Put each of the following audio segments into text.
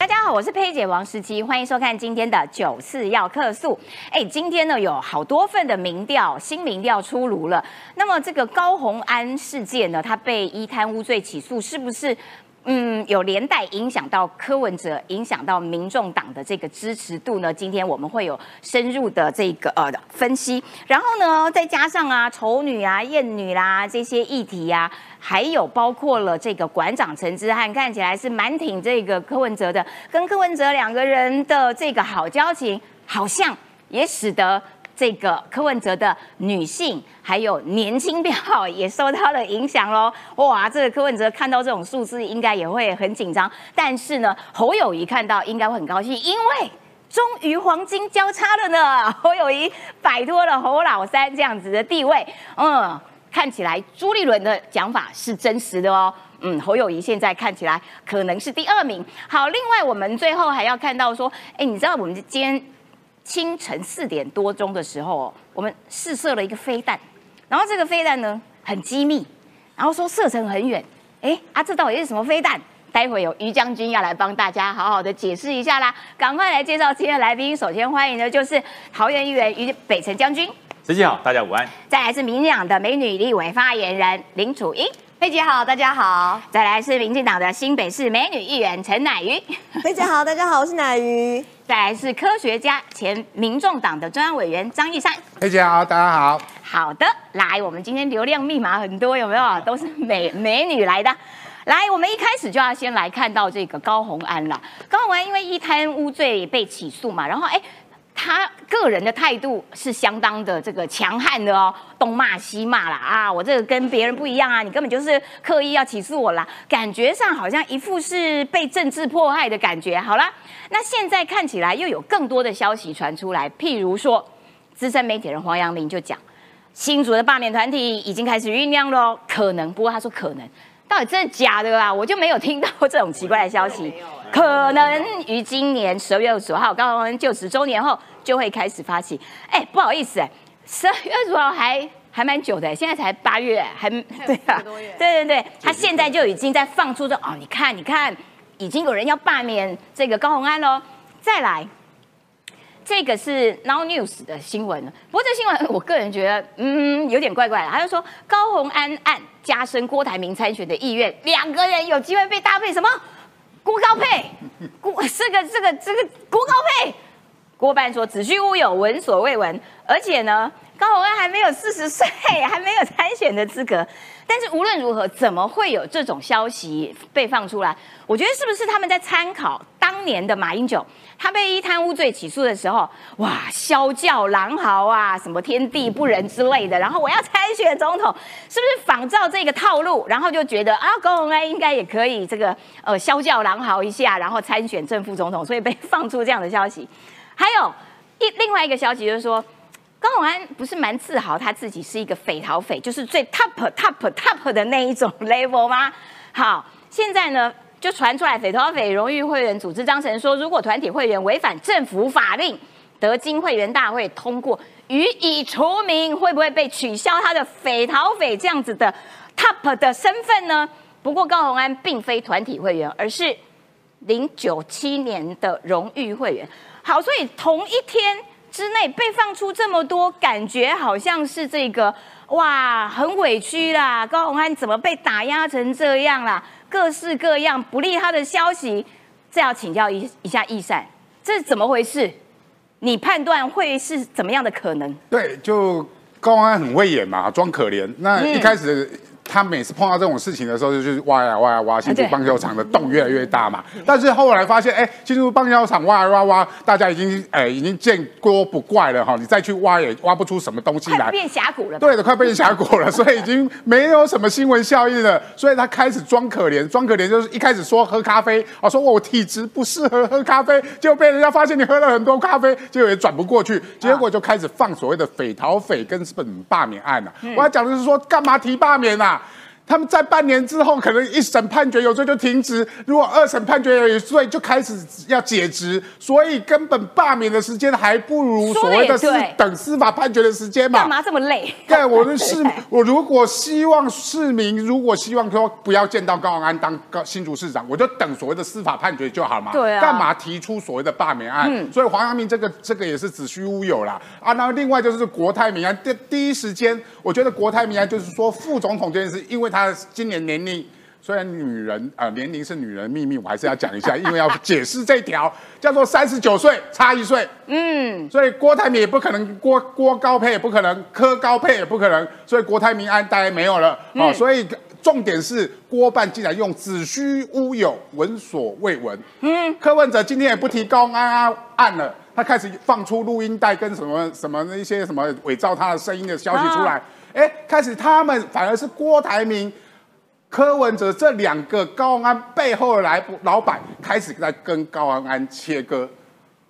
大家好，我是佩姐王十七，欢迎收看今天的九四要客诉。哎，今天呢有好多份的民调，新民调出炉了。那么这个高红安事件呢，他被依贪污罪起诉，是不是？嗯，有连带影响到柯文哲，影响到民众党的这个支持度呢。今天我们会有深入的这个呃分析，然后呢，再加上啊丑女啊艳女啦这些议题呀，还有包括了这个馆长陈之汉，看起来是蛮挺这个柯文哲的，跟柯文哲两个人的这个好交情，好像也使得。这个柯文哲的女性还有年轻票也受到了影响喽。哇，这个柯文哲看到这种数字，应该也会很紧张。但是呢，侯友谊看到应该会很高兴，因为终于黄金交叉了呢。侯友谊摆脱了侯老三这样子的地位。嗯，看起来朱立伦的讲法是真实的哦。嗯，侯友谊现在看起来可能是第二名。好，另外我们最后还要看到说，哎，你知道我们今天。清晨四点多钟的时候，我们试射了一个飞弹，然后这个飞弹呢很机密，然后说射程很远，哎啊，这到底是什么飞弹？待会有于将军要来帮大家好好的解释一下啦，赶快来介绍今天的来宾。首先欢迎的就是桃园议员于北辰将军，陈姐好，大家午安。再来是民进党的美女立委发言人林楚英。佩姐好，大家好。再来是民进党的新北市美女议员陈乃瑜。佩姐好，大家好，我是乃瑜。再来是科学家、前民众党的中央委员张义山。佩姐好，大家好。好的，来，我们今天流量密码很多，有没有？都是美 美女来的。来，我们一开始就要先来看到这个高红安了。高红安因为一贪污罪被起诉嘛，然后哎。他个人的态度是相当的这个强悍的哦，东骂西骂啦啊！我这个跟别人不一样啊，你根本就是刻意要起诉我啦，感觉上好像一副是被政治迫害的感觉。好了，那现在看起来又有更多的消息传出来，譬如说，资深媒体人黄阳明就讲，新竹的罢免团体已经开始酝酿喽，可能，不过他说可能。到底真的假的啦？我就没有听到这种奇怪的消息。可能于今年十二月二十五号，高鸿安就职周年后就会开始发起。哎，不好意思，哎，十二月二十五号还还蛮久的，现在才八月，还对啊，对对对，他现在就已经在放出这哦，你看你看，已经有人要罢免这个高鸿安喽。再来，这个是 Now News 的新闻，不过这新闻我个人觉得，嗯，有点怪怪的。他就说高鸿安案。加深郭台铭参选的意愿，两个人有机会被搭配什么？郭高配，郭这个这个这个郭高配，郭半说子虚乌有，闻所未闻，而且呢，高鸿安还没有四十岁，还没有参选的资格。但是无论如何，怎么会有这种消息被放出来？我觉得是不是他们在参考当年的马英九，他被一贪污罪起诉的时候，哇，萧叫狼嚎啊，什么天地不仁之类的，然后我要参选总统，是不是仿照这个套路，然后就觉得啊，高鸿安应该也可以这个呃萧叫狼嚎一下，然后参选正副总统，所以被放出这样的消息。还有一另外一个消息就是说。高永安不是蛮自豪他自己是一个匪逃匪，就是最 top top top 的那一种 level 吗？好，现在呢就传出来匪逃匪荣誉会员组织章程说，如果团体会员违反政府法令，得金会员大会通过予以除名，会不会被取消他的匪逃匪这样子的 top 的身份呢？不过高鸿安并非团体会员，而是零九七年的荣誉会员。好，所以同一天。之内被放出这么多，感觉好像是这个哇，很委屈啦。高鸿安怎么被打压成这样啦？各式各样不利他的消息，这要请教一一下易善，这是怎么回事？你判断会是怎么样的可能？对，就高鸿安很会演嘛，装可怜。那一开始。他每次碰到这种事情的时候，就是挖呀挖呀挖，新竹棒球场的洞越来越大嘛。但是后来发现，哎，新竹棒球场挖呀挖挖，大家已经哎已经见多不怪了哈。你再去挖也挖不出什么东西来，变峡谷了。对的，快变峡谷了，所以已经没有什么新闻效应了。所以他开始装可怜，装可怜就是一开始说喝咖啡啊，说我体质不适合喝咖啡，结果被人家发现你喝了很多咖啡，结果也转不过去，结果就开始放所谓的匪逃匪跟本罢免案了。我要讲的是说，干嘛提罢免啊？他们在半年之后，可能一审判决有罪就停职；如果二审判决有罪，就开始要解职。所以根本罢免的时间还不如所谓的是等司法判决的时间嘛？干嘛这么累？对，我的市，我如果希望市民，如果希望说不要见到高鸿安当高新竹市长，我就等所谓的司法判决就好嘛。对啊。干嘛提出所谓的罢免案？嗯。所以黄阳明这个这个也是子虚乌有啦。啊。那另外就是国泰民安，第第一时间，我觉得国泰民安就是说副总统这件事，因为他。他今年年龄虽然女人啊年龄是女人秘密，我还是要讲一下，因为要解释这条 叫做三十九岁差一岁，嗯，所以郭台铭也不可能郭郭高配也不可能柯高配也不可能，所以国泰民安大概没有了。啊，所以重点是郭办竟然用子虚乌有，闻所未闻，嗯，柯文哲今天也不提高安案了，他开始放出录音带跟什么什么那些什么伪造他的声音的消息出来。哎，开始他们反而是郭台铭、柯文哲这两个高安背后的来老板开始在跟高安切割。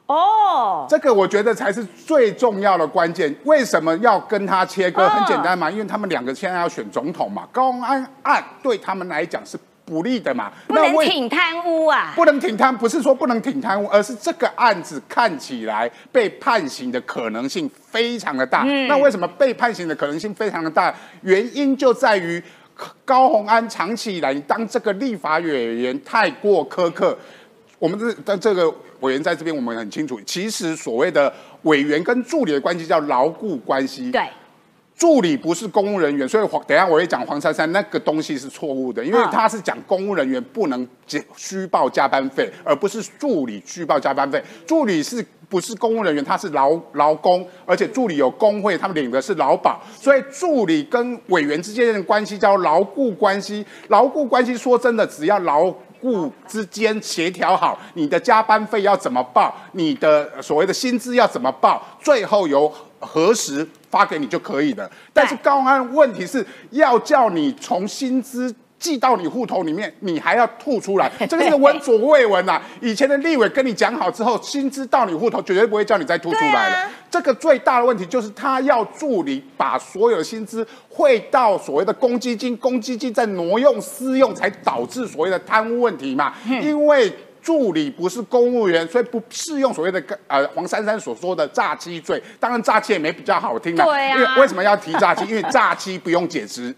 哦，这个我觉得才是最重要的关键。为什么要跟他切割？很简单嘛，因为他们两个现在要选总统嘛，高安案对他们来讲是。不利的嘛，不能挺贪污啊！不能挺贪，不是说不能挺贪污，而是这个案子看起来被判刑的可能性非常的大。那为什么被判刑的可能性非常的大？原因就在于高鸿安长期以来当这个立法委员太过苛刻。我们这但这个委员在这边，我们很清楚，其实所谓的委员跟助理的关系叫牢固关系。对。助理不是公务人员，所以黄等下我会讲黄珊珊那个东西是错误的，因为他是讲公务人员不能虚报加班费，而不是助理虚报加班费。助理是不是公务人员？他是劳劳工，而且助理有工会，他们领的是劳保，所以助理跟委员之间的关系叫牢固关系。牢固关系说真的，只要牢固之间协调好，你的加班费要怎么报，你的所谓的薪资要怎么报，最后由核实？发给你就可以了，但是高安问题是要叫你从薪资寄到你户头里面，你还要吐出来，这个是闻所未闻呐。以前的立委跟你讲好之后，薪资到你户头绝对不会叫你再吐出来了。这个最大的问题就是他要助理把所有的薪资汇到所谓的公积金，公积金再挪用私用，才导致所谓的贪污问题嘛。因为助理不是公务员，所以不适用所谓的呃黄珊珊所说的诈欺罪。当然诈欺也没比较好听的，因为为什么要提诈欺？因为诈欺不用解职。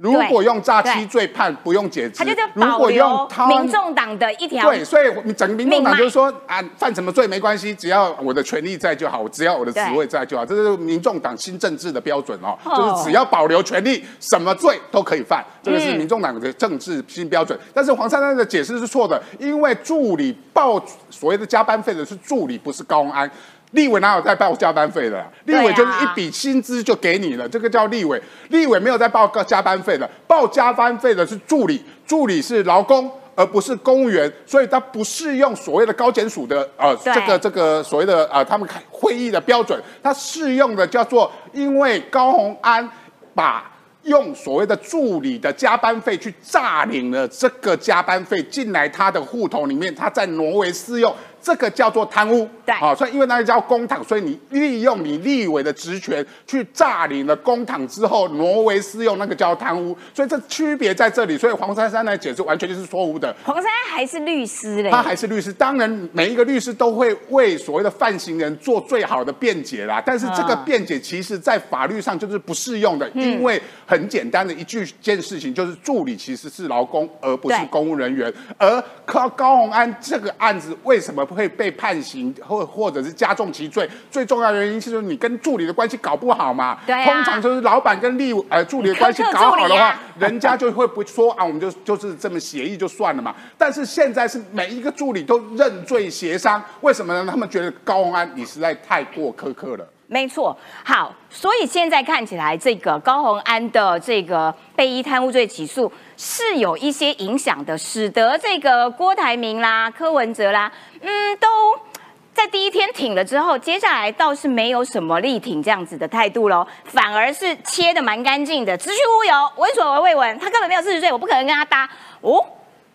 如果用诈欺罪判，不用解职。如果用民众党的一条，对，所以整个民众党就是说啊，犯什么罪没关系，只要我的权利在就好，只要我的职位在就好，这是民众党新政治的标准哦，就是只要保留权利，什么罪都可以犯，这个是民众党的政治新标准。但是黄珊珊的解释是错的，因为助理报所谓的加班费的是助理，不是高安。立委哪有在报加班费的？立委就是一笔薪资就给你了，这个叫立委。立委没有在报加班费的，报加班费的是助理，助理是劳工，而不是公务员，所以他不适用所谓的高检署的呃这个这个所谓的呃他们开会议的标准，它适用的叫做因为高鸿安把用所谓的助理的加班费去诈领了这个加班费进来他的户头里面，他在挪威私用。这个叫做贪污，对，啊，所以因为那个叫公帑，所以你利用你立委的职权去诈领了公帑之后挪为私用，那个叫贪污，所以这区别在这里。所以黄珊珊来解释完全就是错误的。黄珊珊还是律师嘞，他还是律师。当然，每一个律师都会为所谓的犯行人做最好的辩解啦。但是这个辩解其实在法律上就是不适用的，因为很简单的一句件事情就是助理其实是劳工，而不是公务人员。而高高鸿安这个案子为什么？会被判刑或或者是加重其罪，最重要的原因是说你跟助理的关系搞不好嘛。对通常就是老板跟立呃助理的关系搞好的话，人家就会不说啊，我们就就是这么协议就算了嘛。但是现在是每一个助理都认罪协商，为什么呢？他们觉得高鸿安你实在太过苛刻了。没错，好，所以现在看起来，这个高鸿安的这个被依贪污罪起诉是有一些影响的，使得这个郭台铭啦、柯文哲啦，嗯，都在第一天挺了之后，接下来倒是没有什么力挺这样子的态度喽，反而是切的蛮干净的，子虚乌有，闻所未闻，他根本没有四十岁，我不可能跟他搭哦。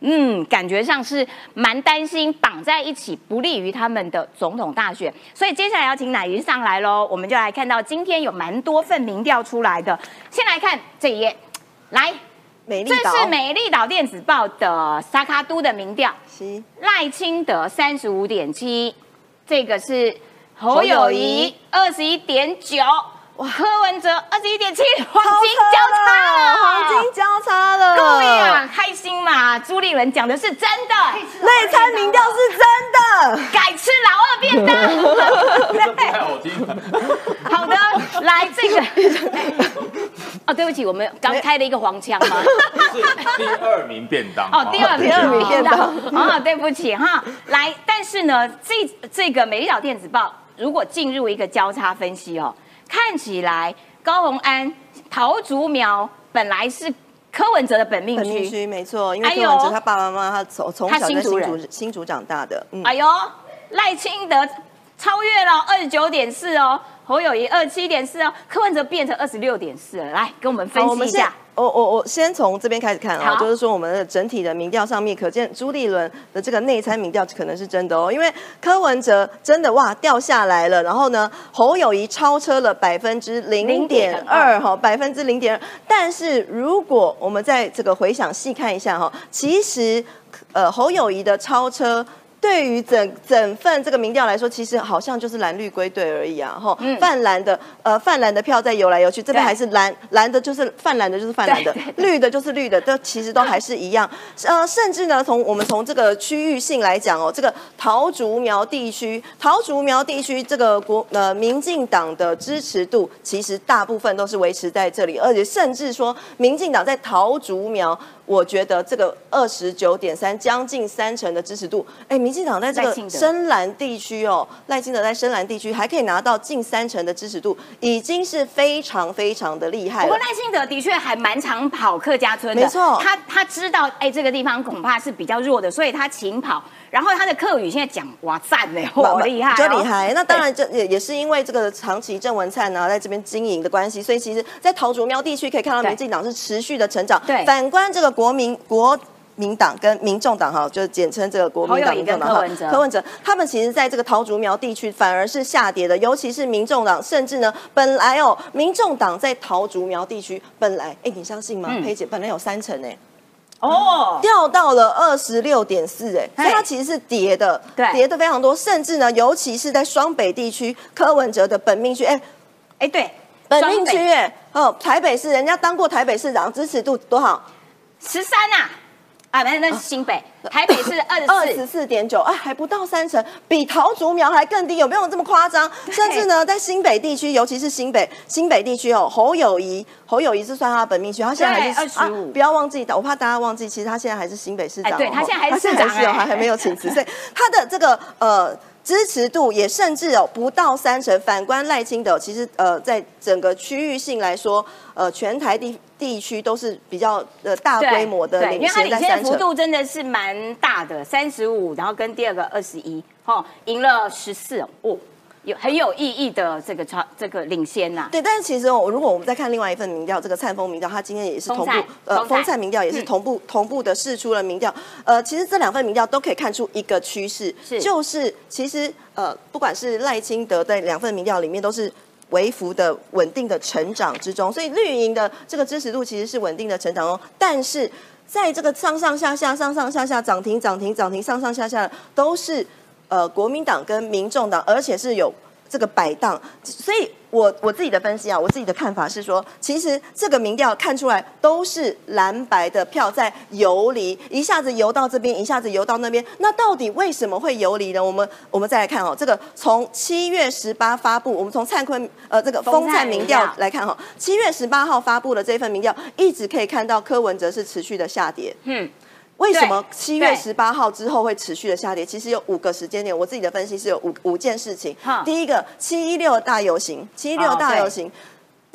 嗯，感觉上是蛮担心绑在一起不利于他们的总统大选，所以接下来要请乃云上来喽。我们就来看到今天有蛮多份民调出来的，先来看这一页，来美丽岛。这是美丽岛电子报的萨卡都的民调，赖清德三十五点七，这个是侯友谊二十一点九，哇，柯文哲二十一点七，黄金交叉了，黄金交叉了，各位啊，开心嘛！朱立伦讲的是真的，内参民调是真的，改吃老二便当。太好听了。好的，来这个。哦，对不起，我们刚开了一个黄腔吗？是第二名便当哦，第二名第二名便当啊，对不起哈。来，但是呢，这这个美丽岛电子报如果进入一个交叉分析哦，看起来高洪安桃竹苗本来是柯文哲的本命区，没错，因为柯文哲他爸爸妈妈他从从他小在新竹新竹长大的，嗯，哎呦，赖清德超越了二十九点四哦，侯友谊二七点四哦，柯文哲变成二十六点四了。来，跟我们分析一下。我我我先从这边开始看啊、好就是说我们的整体的民调上面，可见朱立伦的这个内参民调可能是真的哦，因为柯文哲真的哇掉下来了，然后呢侯友谊超车了百分之零点二哈，百分之零点二，但是如果我们在这个回想细看一下哈，其实呃侯友谊的超车。对于整整份这个民调来说，其实好像就是蓝绿归队而已啊，哈、嗯泛蓝的呃泛蓝的票在游来游去，这边对还是蓝蓝的，就是泛蓝的，就是泛蓝的绿的就是绿的，这其实都还是一样。呃，甚至呢，从我们从这个区域性来讲哦，这个桃竹苗地区，桃竹苗地区这个国呃民进党的支持度，其实大部分都是维持在这里，而且甚至说民进党在桃竹苗。我觉得这个二十九点三，将近三成的支持度，哎，民进党在这个深蓝地区哦，赖清德在深蓝地区还可以拿到近三成的支持度，已经是非常非常的厉害了不过。赖清德的确还蛮常跑客家村的，没错他他知道哎这个地方恐怕是比较弱的，所以他勤跑。然后他的客语现在讲哇赞呢，好厉害、哦，就厉害。那当然，这也也是因为这个长期郑文灿呢在这边经营的关系，所以其实，在桃竹苗地区可以看到民进党是持续的成长。对反观这个国民国。民党跟民众党哈，就是简称这个国民党、民众党哈跟柯文哲他们其实在这个桃竹苗地区反而是下跌的，尤其是民众党，甚至呢，本来哦，民众党在桃竹苗地区本来，哎，你相信吗？嗯佩姐本来有三成哎，哦，掉到了二十六点四，哎，所以它其实是跌的，对。跌的非常多，甚至呢，尤其是在双北地区，柯文哲的本命区，哎，哎对，本命区，哎，哦，台北市人家当过台北市长，支持度多少？十三啊，啊那那是新北，台北是二 二十十四，点九，哎，还不到三成，比桃竹苗还更低，有没有这么夸张？甚至呢，在新北地区，尤其是新北新北地区哦，侯友谊，侯友谊是算他的本命区，他现在还是二十五不要忘记，我怕大家忘记，其实他现在还是新北市长对他现在还是市长还还没有请辞，所以他的这个呃。支持度也甚至哦不到三成，反观赖清德，其实呃在整个区域性来说，呃全台地地区都是比较呃大对规模的领为他领先的幅先在三成。度真的是蛮大的，三十五，然后跟第二个二十一，哦，赢了十四哦，有很有意义的这个超这个领先呐、对，但是其实哦，如果我们再看另外一份民调，这个灿风民调，它今天也是同步，呃，风灿民调也是嗯同步、同步的试出了民调。呃，其实这两份民调都可以看出一个趋势，是就是其实呃，不管是赖清德在两份民调里面都是。微幅的稳定的成长之中，所以绿营的这个支持度其实是稳定的成长哦。但是在这个上上下下、上上下下、涨停、涨停、涨停、上上下下，都是呃国民党跟民众党，而且是有这个摆荡，所以我我自己的分析啊，我自己的看法是说，其实这个民调看出来都是蓝白的票在游离，一下子游到这边，一下子游到那边。那到底为什么会游离呢？我们我们再来看哦，这个从七月十八发布，我们从灿坤呃这个风灿民调灿民调来看哈、哦，七月十八号发布的这份民调，一直可以看到柯文哲是持续的下跌。嗯，为什么七月十八号之后会持续的下跌？其实有五个时间点，我自己的分析是有五五件事情。第一个，七一六大游行，七一六大游行，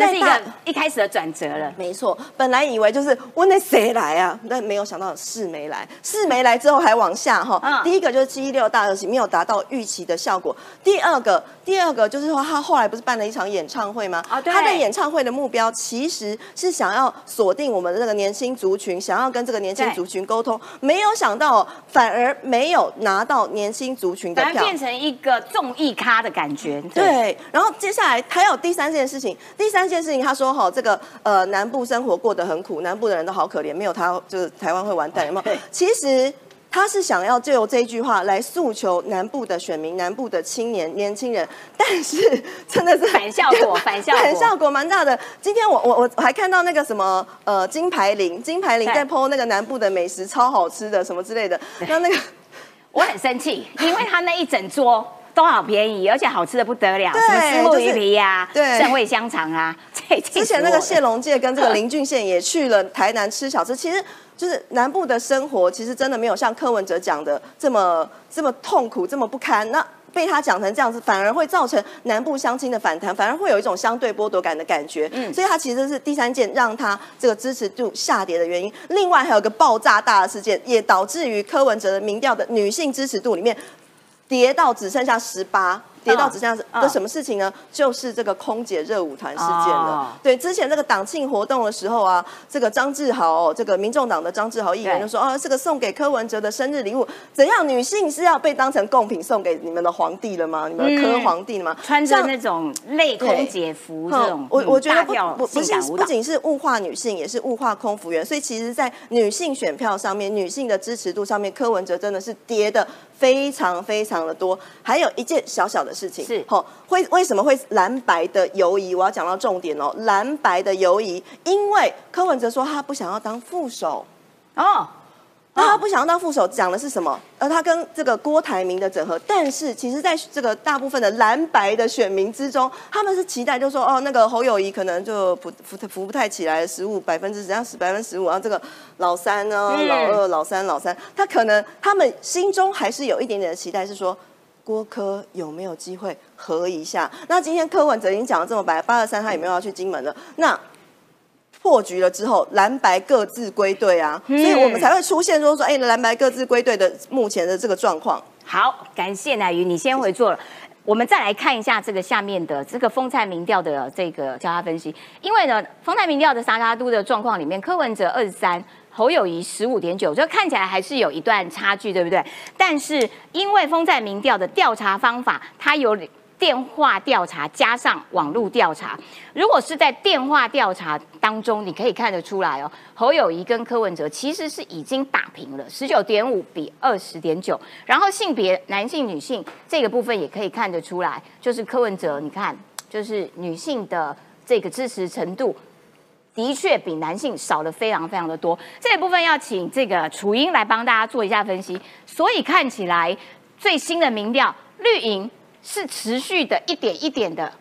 这是一个一开始的转折了。没错，本来以为就是问那谁来啊，但没有想到是没来，是没来之后还往下哈。嗯第一个就是七一六大游行没有达到预期的效果，第二个，第二个就是说他后来不是办了一场演唱会吗？啊对他的演唱会的目标其实是想要锁定我们的这个年轻族群，想要跟这个年轻族群沟通，没有想到哦反而没有拿到年轻族群的票。变成一个综艺咖的感觉。，对，然后接下来还有第三件事情，第三件事情，他说哈，这个呃南部生活过得很苦，南部的人都好可怜，没有他就是台湾会完蛋，有没有？其实。他是想要就由这一句话来诉求南部的选民、南部的青年、年轻人，但是真的是 反效果，反效果，反效果蛮大的。今天我我我还看到那个什么呃金牌林，金牌林在剖那个南部的美食，超好吃的什么之类的。那那个我很生气，因为他那一整桌都好便宜，而且好吃的不得了，什么石目鱼皮呀，对，盛味香肠啊。之前那个谢龙介跟这个 林俊宪也去了台南吃小吃，其实。就是南部的生活，其实真的没有像柯文哲讲的这么这么痛苦，这么不堪。那被他讲成这样子，反而会造成南部乡亲的反弹，反而会有一种相对剥夺感的感觉。嗯，所以他其实是第三件让他这个支持度下跌的原因。另外还有一个爆炸大的事件，也导致于柯文哲的民调的女性支持度里面跌到只剩下十八。跌到只剩下的什么事情呢？就是这个空姐热舞团事件了。对，之前这个党庆活动的时候啊，这个张志豪，这个民众党的张志豪议员就说：“哦，这个送给柯文哲的生日礼物，怎样？女性是要被当成贡品送给你们的皇帝了吗？你们的柯皇帝了吗？穿着那种类空姐服这种，我我觉得不不不是不仅是物化女性，也是物化空服员。所以其实，在女性选票上面，女性的支持度上面，柯文哲真的是跌的。”非常非常的多，还有一件小小的事情。是，吼，会为什么会蓝白的犹疑？我要讲到重点哦，蓝白的犹疑，因为柯文哲说他不想要当副手，哦。那他不想要当副手，讲的是什么？而他跟这个郭台铭的整合，但是其实在这个大部分的蓝白的选民之中，他们是期待，就说哦，那个侯友谊可能就扶扶扶不太起来，十五百分之十，要十百分之十五，然后这个老三呢，老二、老三、老三，他可能他们心中还是有一点点的期待，是说郭科有没有机会合一下？那今天柯文哲已经讲的这么白，八二三他有没有要去金门了？那破局了之后，蓝白各自归队啊，所以我们才会出现说说，哎，蓝白各自归队的目前的这个状况。好，感谢乃瑜，你先回座了。我们再来看一下这个下面的这个风菜民调的这个交叉分析，因为呢，风菜民调的沙沙都的状况里面，柯文哲二十三，侯友谊十五点九，就看起来还是有一段差距，对不对？但是因为风在民调的调查方法，它有。电话调查加上网络调查，如果是在电话调查当中，你可以看得出来哦，侯友谊跟柯文哲其实是已经打平了，十九点五比二十点九。然后性别男性、女性这个部分也可以看得出来，就是柯文哲，你看，就是女性的这个支持程度的确比男性少了非常非常的多。这一部分要请这个楚英来帮大家做一下分析。所以看起来最新的民调绿营。是持续的一点一点的，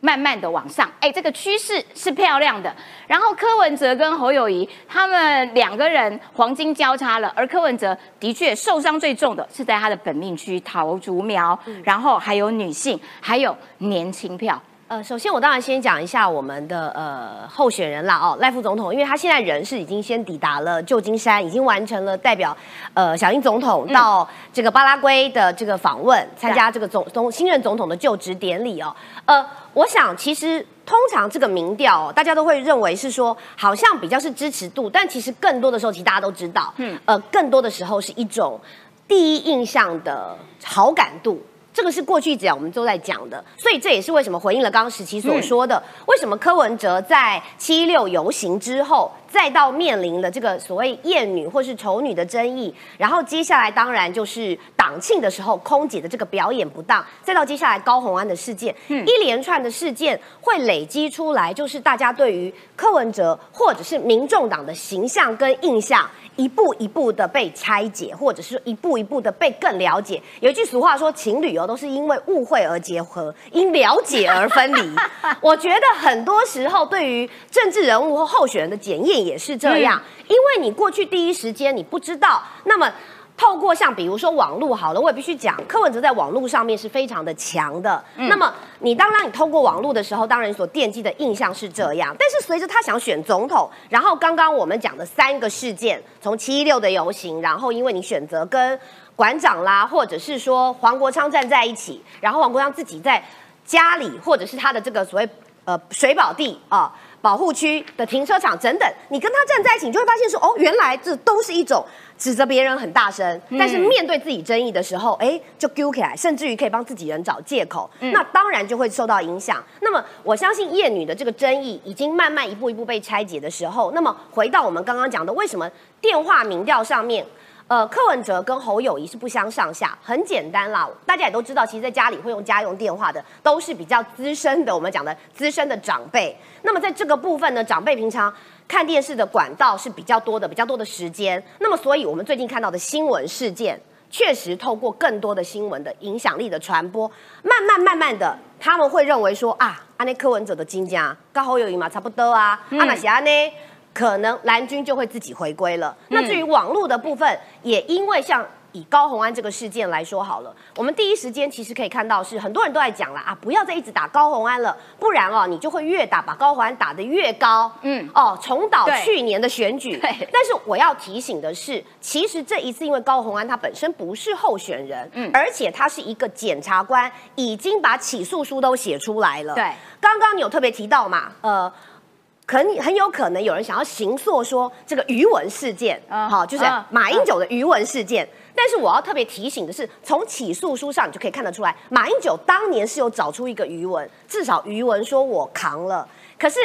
慢慢的往上，哎，这个趋势是漂亮的。然后柯文哲跟侯友谊他们两个人黄金交叉了，而柯文哲的确受伤最重的是在他的本命区桃竹苗，然后还有女性，还有年轻票。呃，首先我当然先讲一下我们的呃候选人啦哦，赖副总统，因为他现在人是已经先抵达了旧金山，已经完成了代表呃小英总统到这个巴拉圭的这个访问，参加这个总总新任总统的就职典礼哦。呃，我想其实通常这个民调，大家都会认为是说好像比较是支持度，但其实更多的时候，其实大家都知道，嗯，呃，更多的时候是一种第一印象的好感度。这个是过去只要我们都在讲的，所以这也是为什么回应了刚刚时期所说的，为什么柯文哲在七六游行之后，再到面临了这个所谓艳女或是丑女的争议，然后接下来当然就是党庆的时候空姐的这个表演不当，再到接下来高红安的事件，一连串的事件会累积出来，就是大家对于柯文哲或者是民众党的形象跟印象。一步一步的被拆解，或者是一步一步的被更了解。有一句俗话说，情侣哦都是因为误会而结合，因了解而分离。我觉得很多时候对于政治人物或候选人的检验也是这样，因为你过去第一时间你不知道，那么。透过像比如说网络好了，我也必须讲，柯文哲在网络上面是非常的强的。那么你当然你透过网络的时候，当然所惦记的印象是这样。但是随着他想选总统，然后刚刚我们讲的三个事件，从七一六的游行，然后因为你选择跟馆长啦，或者是说黄国昌站在一起，然后黄国昌自己在家里或者是他的这个所谓呃水宝地啊。保护区的停车场等等，你跟他站在一起，你就会发现说，哦，原来这都是一种指责别人很大声，但是面对自己争议的时候，哎，就揪起来，甚至于可以帮自己人找借口，那当然就会受到影响。那么我相信叶女的这个争议已经慢慢一步一步被拆解的时候，那么回到我们刚刚讲的，为什么电话民调上面？呃，柯文哲跟侯友谊是不相上下，很简单啦，大家也都知道，其实在家里会用家用电话的都是比较资深的，我们讲的资深的长辈。那么在这个部分呢，长辈平常看电视的管道是比较多的，比较多的时间。那么，所以我们最近看到的新闻事件，确实透过更多的新闻的影响力的传播，慢慢慢慢的，他们会认为说啊，安内柯文哲的金家跟侯友谊嘛差不多啊，阿那些安呢？可能蓝军就会自己回归了。那至于网络的部分，也因为像以高红安这个事件来说好了，我们第一时间其实可以看到是很多人都在讲了啊，不要再一直打高红安了，不然哦你就会越打把高红安打得越高，嗯哦重蹈去年的选举。但是我要提醒的是，其实这一次因为高红安他本身不是候选人，嗯，而且他是一个检察官，已经把起诉书都写出来了。对，刚刚你有特别提到嘛，呃。可能很有可能有人想要行诉说这个余文事件，好，就是马英九的余文事件。但是我要特别提醒的是，从起诉书上你就可以看得出来，马英九当年是有找出一个余文，至少余文说我扛了。可是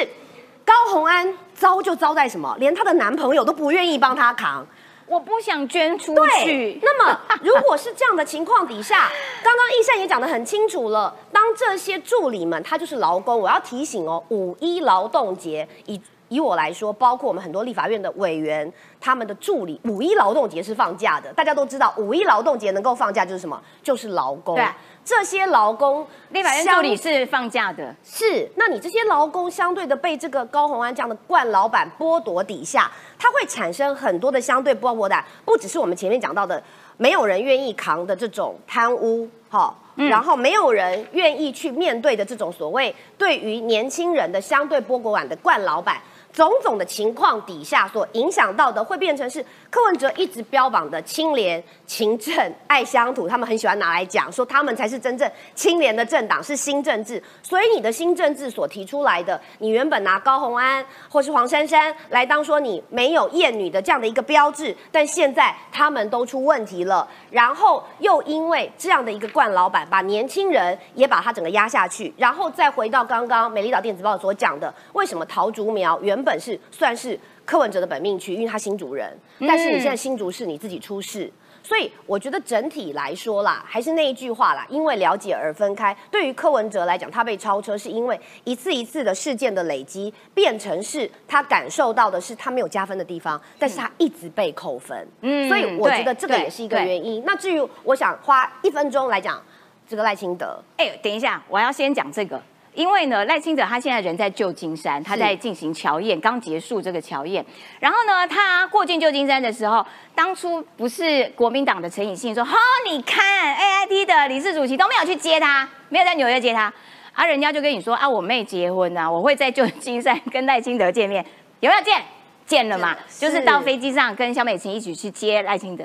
高红安遭就遭在什么？连她的男朋友都不愿意帮她扛。我不想捐出去。那么，如果是这样的情况底下，刚刚易善也讲得很清楚了。当这些助理们，他就是劳工，我要提醒哦，五一劳动节，以以我来说，包括我们很多立法院的委员，他们的助理，五一劳动节是放假的。大家都知道，五一劳动节能够放假就是什么？就是劳工。对。这些劳工，立法院助理是放假的，是。那你这些劳工相对的被这个高红安这样的惯老板剥夺底下，它会产生很多的相对剥夺感，不只是我们前面讲到的，没有人愿意扛的这种贪污，哈，然后没有人愿意去面对的这种所谓对于年轻人的相对剥夺感的惯老板。种种的情况底下所影响到的，会变成是柯文哲一直标榜的清廉、勤政、爱乡土，他们很喜欢拿来讲，说他们才是真正清廉的政党，是新政治。所以你的新政治所提出来的，你原本拿高虹安或是黄珊珊来当说你没有厌女的这样的一个标志，但现在他们都出问题了，然后又因为这样的一个冠老板，把年轻人也把他整个压下去，然后再回到刚刚美丽岛电子报所讲的，为什么桃竹苗原原本是算是柯文哲的本命区，因为他新竹人，但是你现在新竹是你自己出事，所以我觉得整体来说啦，还是那一句话啦，因为了解而分开。对于柯文哲来讲，他被超车是因为一次一次的事件的累积，变成是他感受到的是他没有加分的地方，但是他一直被扣分。嗯，所以我觉得这个也是一个原因。那至于我想花一分钟来讲这个赖清德，哎，等一下，我要先讲这个。因为呢，赖清德他现在人在旧金山，他在进行乔宴，刚结束这个乔宴。然后呢，他过境旧金山的时候，当初不是国民党的陈以信说：“哈，你看 A I T 的理事主席都没有去接他，没有在纽约接他。”啊，人家就跟你说：“啊，我妹结婚啊，我会在旧金山跟赖清德见面，有没有见？见了嘛，就是到飞机上跟萧美琴一起去接赖清德。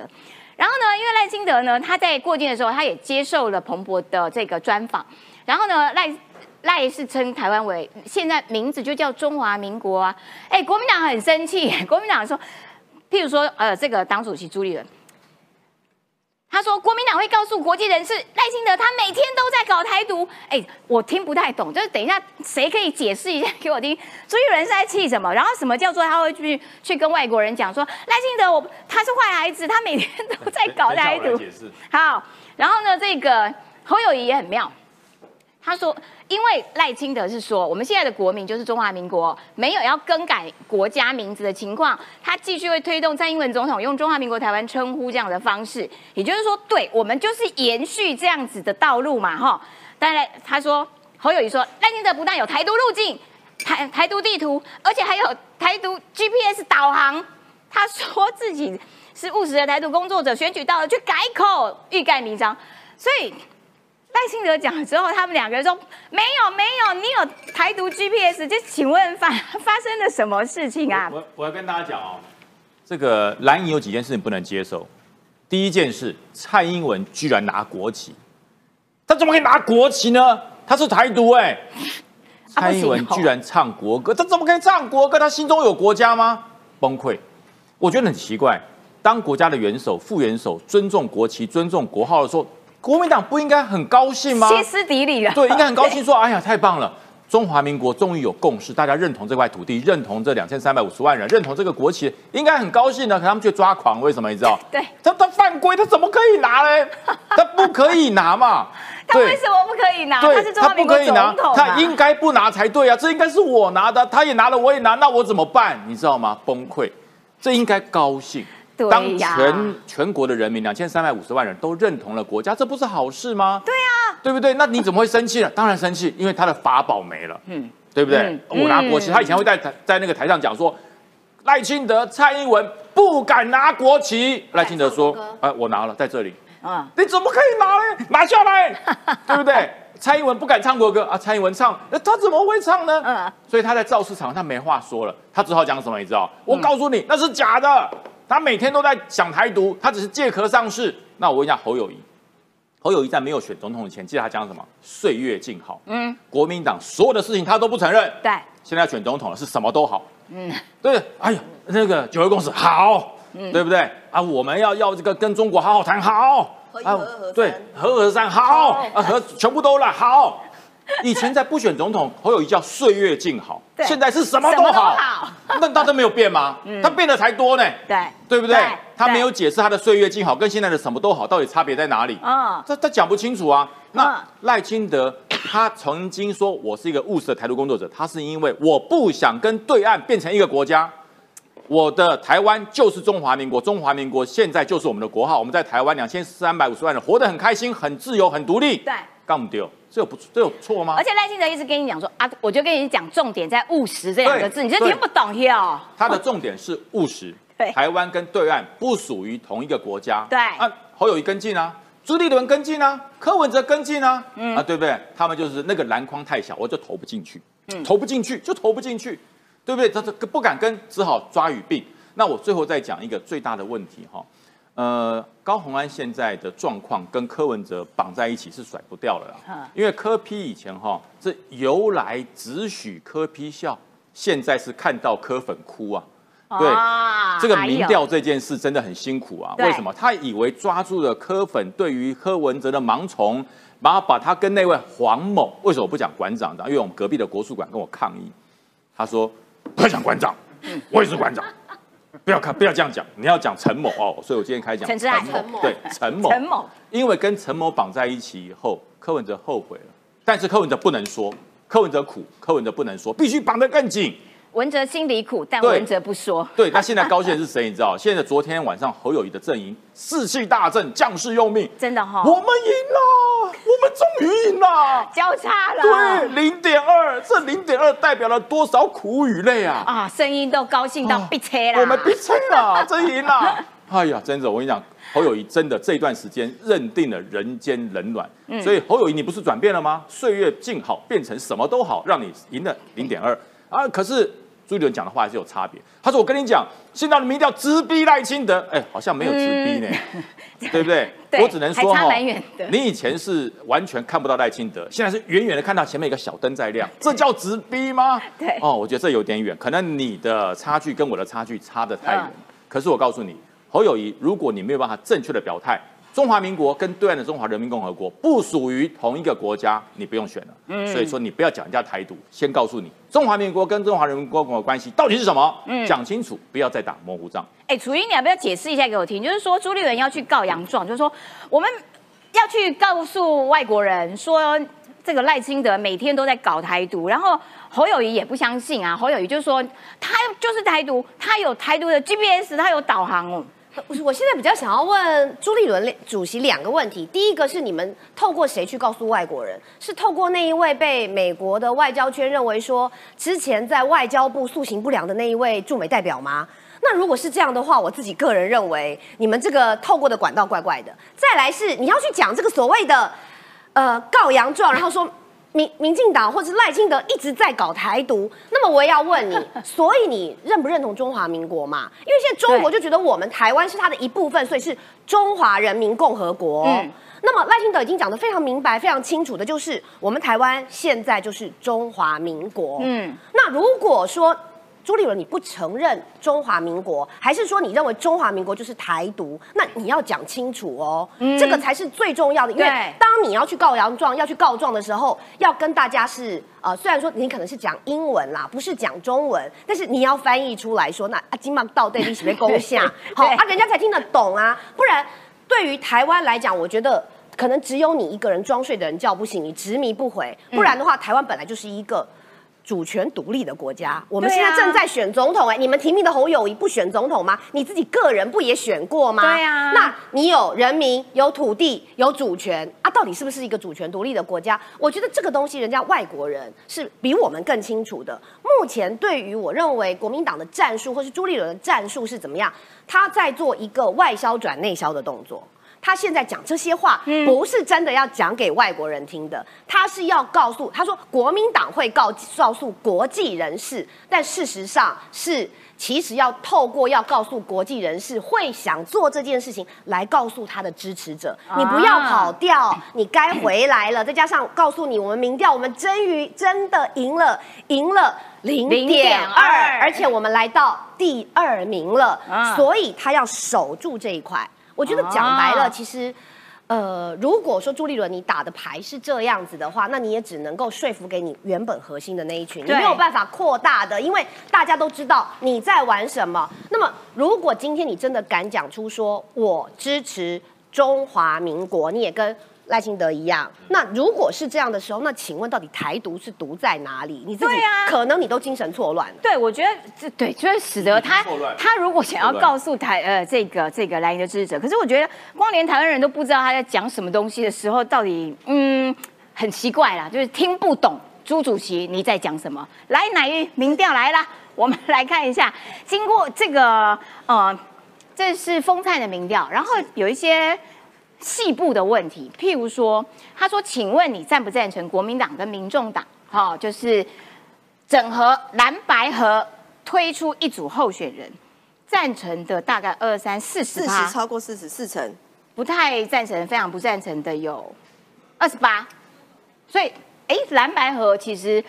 然后呢，因为赖清德呢，他在过境的时候，他也接受了彭博的这个专访。然后呢，赖。赖是称台湾为现在名字就叫中华民国啊！哎，国民党很生气，国民党说，譬如说，呃，这个党主席朱立伦，他说国民党会告诉国际人士赖清德他每天都在搞台独。哎，我听不太懂，就是等一下谁可以解释一下给我听？朱立伦是在气什么？然后什么叫做他会去去跟外国人讲说赖清德我他是坏孩子，他每天都在搞台独。好，然后呢，这个侯友谊也很妙。他说：“因为赖清德是说，我们现在的国民就是中华民国，没有要更改国家名字的情况，他继续会推动蔡英文总统用中华民国台湾称呼这样的方式，也就是说，对我们就是延续这样子的道路嘛，哈。当然，他说侯友谊说，赖清德不但有台独路径、台台独地图，而且还有台独 GPS 导航。他说自己是务实的台独工作者，选举到了去改口，欲盖弥彰，所以。”赖清德讲了之后，他们两个人说没有没有，你有台独 GPS，就请问发发生了什么事情啊？我我要跟大家讲哦，这个蓝营有几件事情不能接受。第一件事，蔡英文居然拿国旗，他怎么可以拿国旗呢？他是台独哎，蔡英文居然唱国歌，他怎么可以唱国歌？他心中有国家吗？崩溃！我觉得很奇怪，当国家的元首、副元首尊重国旗、尊重国号的时候，国民党不应该很高兴吗？歇斯底里了。对，应该很高兴说，哎呀，太棒了！中华民国终于有共识，大家认同这块土地，认同这两千三百五十万人，认同这个国旗，应该很高兴的。可他们却抓狂，为什么？你知道？对他他犯规，他怎么可以拿嘞？他不可以拿嘛？他对为什么不可以拿？他是，中华民国总统，他啊应该不拿才对啊！这应该是我拿的，他也拿了，我也拿，那我怎么办？你知道吗？崩溃！这应该高兴。对当全全国的人民两千三百五十万人都认同了国家，这不是好事吗？对啊，对不对？那你怎么会生气呢？当然生气，因为他的法宝没了，嗯，对不对？嗯我拿国旗，嗯他以前会在台在那个台上讲说，赖清德、蔡英文不敢拿国旗，赖清德说哎，我拿了，在这里。嗯，你怎么可以拿呢？拿下来，对不对？蔡英文不敢唱国歌啊，蔡英文唱，那他怎么会唱呢？嗯所以他在造势场他没话说了，他只好讲什么？你知道？我告诉你，那是假的。他每天都在想台独，他只是借壳上市。那我问一下侯友谊，侯友谊在没有选总统以前，记得他讲什么？岁月静好。嗯，国民党所有的事情他都不承认。对，现在要选总统了，是什么都好。嗯，对，哎呀，那个九二共识好，对不对？啊，我们要要这个跟中国好好谈，好。合一啊对，合二合三好，啊和全部都来好。以前在不选总统，侯友谊叫岁月静好，对现在是什么都都好好，那他都没有变吗？他变的才多呢，对，对不对对？他没有解释他的岁月静好跟现在的什么都好到底差别在哪里。嗯他他讲不清楚啊。那嗯赖清德他曾经说我是一个务实的台独工作者，他是因为我不想跟对岸变成一个国家。我的台湾就是中华民国，中华民国现在就是我们的国号。我们在台湾两千三百五十万人活得很开心、很自由、很独立。对，干不掉，这有不这有错吗而？且赖清德一直跟你讲说啊，我就跟你讲重点在务实这两个字，你就听不懂哟。他的重点是务实 对，台湾跟对岸不属于同一个国家。对啊，侯友谊跟进啊，朱立伦跟进啊，柯文哲跟进啊，嗯啊，对不对？他们就是那个篮筐太小，我就投不进去，嗯投不进去就投不进去，对不对？他这不敢跟，只好抓语病。那我最后再讲一个最大的问题哈，呃，高洪安现在的状况跟柯文哲绑在一起是甩不掉了因为柯批以前哈是由来只许柯批笑，现在是看到柯粉哭啊。对，啊这个民调这件事真的很辛苦啊。为什么？他以为抓住了柯粉对于柯文哲的盲从，然后把他跟那位黄某，为什么不讲馆长的？因为我们隔壁的国术馆跟我抗议，他说不要讲馆长，我也是馆长。不要看，不要这样讲，你要讲陈某哦。所以我今天开始讲陈志陈某对陈某，陈某因为跟陈某绑在一起以后，柯文哲后悔了，但是柯文哲不能说，柯文哲苦，柯文哲不能说，必须绑得更紧。文哲心里苦，但文哲不说。对，那现在高兴的是谁？你知道？现在昨天晚上侯友谊的阵营士气大振，将士用命，真的哈、我们赢了，我们终于赢了。交叉了，对，零点二，这零点二代表了多少苦与累啊？啊，声音都高兴到闭车了。我们别撑了，真赢了！哎呀，真的，我跟你讲，侯友谊真的这段时间认定了人间冷暖，嗯所以侯友谊你不是转变了吗？岁月静好，变成什么都好，让你赢了零点二啊！可是朱立伦讲的话还是有差别。他说：“我跟你讲，现在的民调直逼赖清德，哎，好像没有直逼呢，对不对？对我只能说还差蛮远的你以前是完全看不到赖清德，现在是远远的看到前面一个小灯在亮，这叫直逼吗？对哦，我觉得这有点远，可能你的差距跟我的差距差得太远。嗯可是我告诉你，侯友谊，如果你没有办法正确的表态，中华民国跟对岸的中华人民共和国不属于同一个国家，你不用选了。嗯所以说你不要讲人家台独，先告诉你中华民国跟中华人民共和国的关系到底是什么，嗯讲清楚，不要再打模糊仗。哎，楚英，你要不要解释一下给我听？就是说朱立伦要去告洋状，就是说我们要去告诉外国人说，这个赖清德每天都在搞台独，然后侯友谊也不相信啊。侯友谊就说他就是台独，他有台独的 GPS，他有导航哦。不是，我现在比较想要问朱立伦主席两个问题。第一个是你们透过谁去告诉外国人？是透过那一位被美国的外交圈认为说之前在外交部塑形不良的那一位驻美代表吗？那如果是这样的话，我自己个人认为你们这个透过的管道怪怪的。再来是你要去讲这个所谓的呃告洋状，然后说民民进党或者是赖清德一直在搞台独，那么我也要问你，所以你认不认同中华民国嘛？因为现在中国就觉得我们台湾是它的一部分，所以是中华人民共和国。嗯那么赖清德已经讲得非常明白、非常清楚的，就是我们台湾现在就是中华民国。嗯，那如果说朱立伦你不承认中华民国，还是说你认为中华民国就是台独？那你要讲清楚哦，这个才是最重要的。因为对当你要去告洋状、要去告状的时候，要跟大家是呃，虽然说你可能是讲英文啦，不是讲中文，但是你要翻译出来说，那啊金马到底历史被攻下，好啊，人家才听得懂啊，不然对于台湾来讲，我觉得。可能只有你一个人装睡的人叫不醒，你执迷不悔。不然的话，台湾本来就是一个主权独立的国家。我们现在正在选总统，哎，你们提名的侯友谊不选总统吗？你自己个人不也选过吗？对啊那你有人民、有土地、有主权啊？到底是不是一个主权独立的国家？我觉得这个东西，人家外国人是比我们更清楚的。目前对于我认为国民党的战术，或是朱立伦的战术是怎么样？他在做一个外销转内销的动作。他现在讲这些话，不是真的要讲给外国人听的，他是要告诉他说，国民党会告告诉国际人士，但事实上是其实要透过要告诉国际人士会想做这件事情，来告诉他的支持者，啊。你不要跑掉，你该回来了。再加上告诉你，我们民调我们真于真的赢了，赢了零点二，而且我们来到第二名了，啊。所以他要守住这一块。我觉得讲白了，啊其实。呃，如果说朱立伦你打的牌是这样子的话，那你也只能够说服给你原本核心的那一群，你没有办法扩大的，因为大家都知道你在玩什么。那么，如果今天你真的敢讲出说我支持中华民国，你也跟赖清德一样，那如果是这样的时候，那请问到底台独是独在哪里？你自己啊可能你都精神错乱了。对，我觉得这对，就是使得他他如果想要告诉台呃这个这个蓝营的支持者，可是我觉得光连台湾人都不知道他在讲什么东西的时候，到底嗯很奇怪啦，就是听不懂朱主席你在讲什么。来，乃玉民调来啦，我们来看一下，经过这个呃这是风灿的民调，然后有一些。细部的问题，譬如说，他说：“请问你赞不赞成国民党跟民众党，哈、就是整合蓝白合推出一组候选人？赞成的大概二三四十四趴十，超过四十四成，不太赞成、非常不赞成的有二十八。所以，哎，蓝白合其实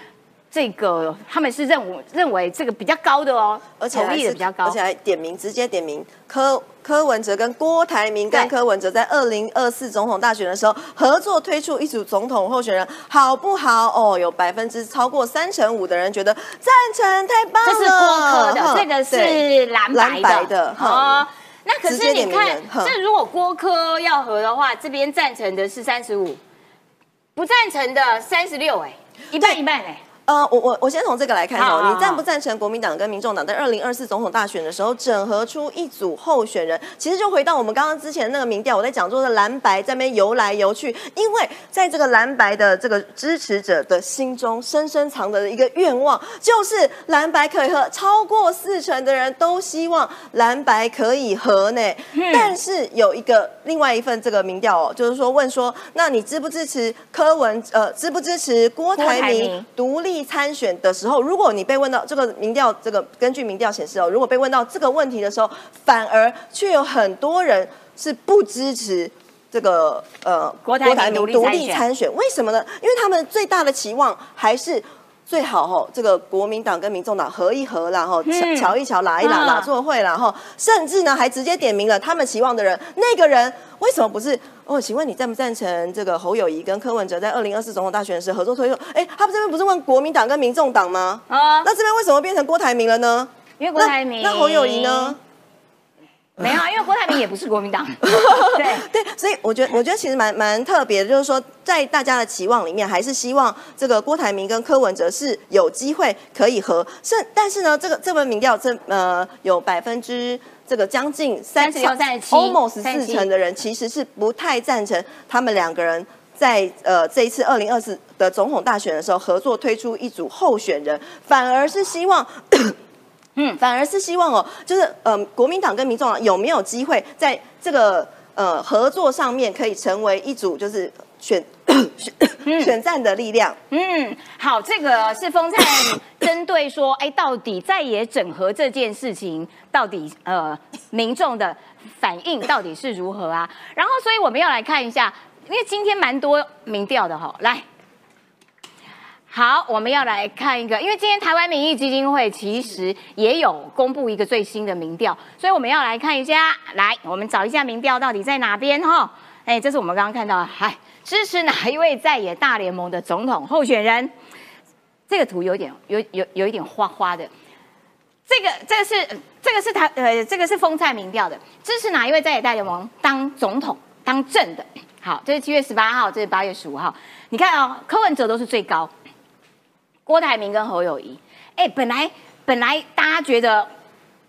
这个他们是认为认为这个比较高的哦，而且还是意的比较高而且。还点名直接点名柯柯文哲跟郭台铭跟柯文哲在二零二四总统大选的时候合作推出一组总统候选人，好不好？哦，有百分之超过三成五的人觉得赞成，太棒了。这是郭科的，这个是蓝白的。蓝白的哼哦，那可是你看这如果郭科要合的话，这边赞成的是三十五，不赞成的三十六，哎，一半一半哎。呃，我我我先从这个来看哦，你赞不赞成国民党跟民众党在二零二四总统大选的时候整合出一组候选人？其实就回到我们刚刚之前那个民调，我在讲说的蓝白在那边游来游去，因为在这个蓝白的这个支持者的心中，深深藏着一个愿望，就是蓝白可以合，超过四成的人都希望蓝白可以合呢。但是有一个另外一份这个民调哦，就是说问说，那你支不支持柯文呃支不支持郭台铭独立参选的时候，如果你被问到这个民调，这个根据民调显示哦，如果被问到这个问题的时候，反而却有很多人是不支持这个呃郭台铭独立独立参选，为什么呢？因为他们最大的期望还是。最好吼，这个国民党跟民众党合一合啦，吼，瞧嗯瞧一瞧，拉一拉，嗯拉做会啦，吼，甚至呢还直接点名了他们期望的人，那个人为什么不是？哦，请问你赞不赞成这个侯友谊跟柯文哲在二零二四总统大选时合作推动？哎，他们这边不是问国民党跟民众党吗？啊，那这边为什么变成郭台铭了呢？因为郭台铭那那侯友谊呢？没有啊，因为郭台铭也不是国民党。对，对，所以我觉得，我觉得其实蛮蛮特别的，就是说，在大家的期望里面，还是希望这个郭台铭跟柯文哲是有机会可以和。甚，但是呢，这个这份民调，这呃有百分之这个将近三36 37 almost 四成的人其实是不太赞成他们两个人。在呃这一次二零二四的总统大选的时候，合作推出一组候选人，反而是希望嗯，反而是希望哦，就是呃，国民党跟民众党有没有机会在这个呃合作上面可以成为一组就是选选 选战的力量？嗯，好，这个是风灿针对说，哎，到底在野整合这件事情，到底呃民众的反应到底是如何啊？然后，所以我们要来看一下因为今天蛮多民调的哈，来。好，我们要来看一个，因为今天台湾民意基金会其实也有公布一个最新的民调，所以我们要来看一下，来，我们找一下民调到底在哪边哈。哎，这是我们刚刚看到的，嗨，支持哪一位在野大联盟的总统候选人？这个图有点有有有一点花花的，这个这个是这个是台呃这个是风菜民调的，支持哪一位在野大联盟当总统当正的？好，这是七月十八号，这是八月十五号，你看哦，柯文哲都是最高。郭台铭跟侯友谊，哎，本来本来大家觉得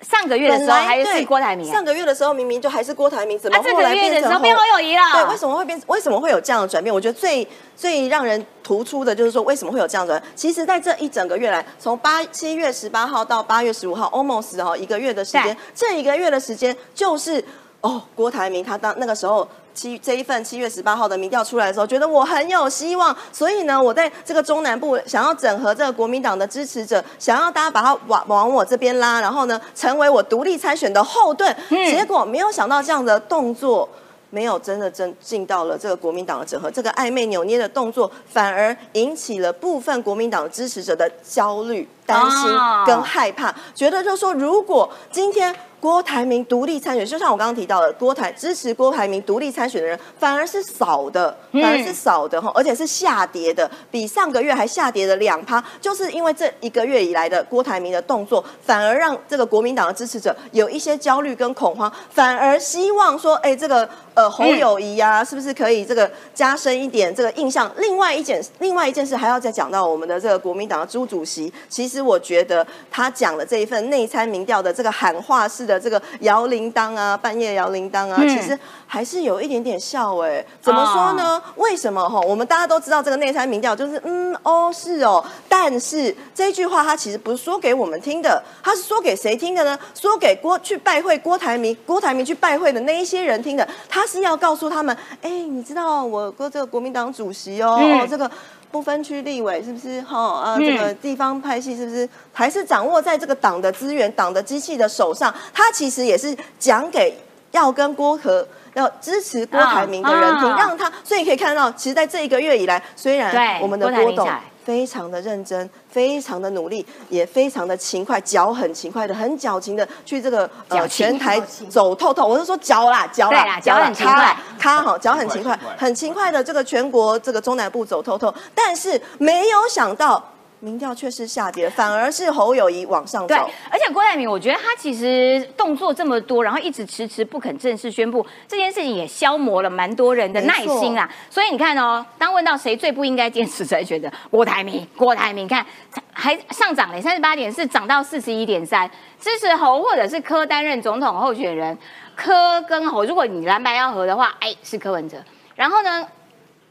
上个月的时候还是郭台铭，上个月的时候明明就还是郭台铭，怎么这个月的时候变侯友谊了？对，为什么会变？为什么会有这样的转变？我觉得最最让人突出的就是说，为什么会有这样的？其实，在这一整个月来，从八七月十八号到八月十五号，almost 哈一个月的时间，这一个月的时间就是哦，郭台铭他当那个时候。七这一份七月十八号的民调出来的时候，觉得我很有希望，所以呢，我在这个中南部想要整合这个国民党的支持者，想要大家把他往往我这边拉，然后呢，成为我独立参选的后盾。结果没有想到这样的动作。没有真的真进到了这个国民党的整合，这个暧昧扭捏的动作，反而引起了部分国民党支持者的焦虑、担心跟害怕，觉得就是说，如果今天郭台铭独立参选，就像我刚刚提到的，郭台支持郭台铭独立参选的人反而是少的，反而是少的哈，而且是下跌的，比上个月还下跌了两趴，就是因为这一个月以来的郭台铭的动作，反而让这个国民党的支持者有一些焦虑跟恐慌，反而希望说，哎，这个。呃，侯友谊呀，是不是可以这个加深一点这个印象？另外一件，另外一件事还要再讲到我们的这个国民党的朱主席。其实我觉得他讲的这一份内参民调的这个喊话式的这个摇铃铛啊，半夜摇铃铛啊，其实还是有一点点笑哎。怎么说呢？为什么哈？我们大家都知道这个内参民调就是嗯哦是哦，但是这句话他其实不是说给我们听的，他是说给谁听的呢？说给郭去拜会郭台铭，郭台铭去拜会的那一些人听的。他。是要告诉他们，哎，你知道我哥这个国民党主席哦，这个不分区立委是不是？哈啊，这个地方派系是不是还是掌握在这个党的资源、党的机器的手上？他其实也是讲给要跟郭和要支持郭台铭的人听，让他。所以可以看到，其实在这一个月以来，虽然我们的郭董。非常的认真，非常的努力，也非常的勤快，脚很勤快的，很矫情的去这个呃全台走透透。我是说脚啦，脚啦，脚很勤快，他好，脚很勤快，很勤快的这个全国这个中南部走透透，但是没有想到。民调确实下跌，反而是侯友谊往上走。对，而且郭台铭，我觉得他其实动作这么多，然后一直迟迟不肯正式宣布这件事情，也消磨了蛮多人的耐心啦。所以你看哦，当问到谁最不应该坚持才觉得 郭台铭，郭台铭看还上涨了三十八点四，涨到四十一点三，支持侯或者是柯担任总统候选人。柯跟侯，如果你蓝白要合的话，哎，是柯文哲。然后呢，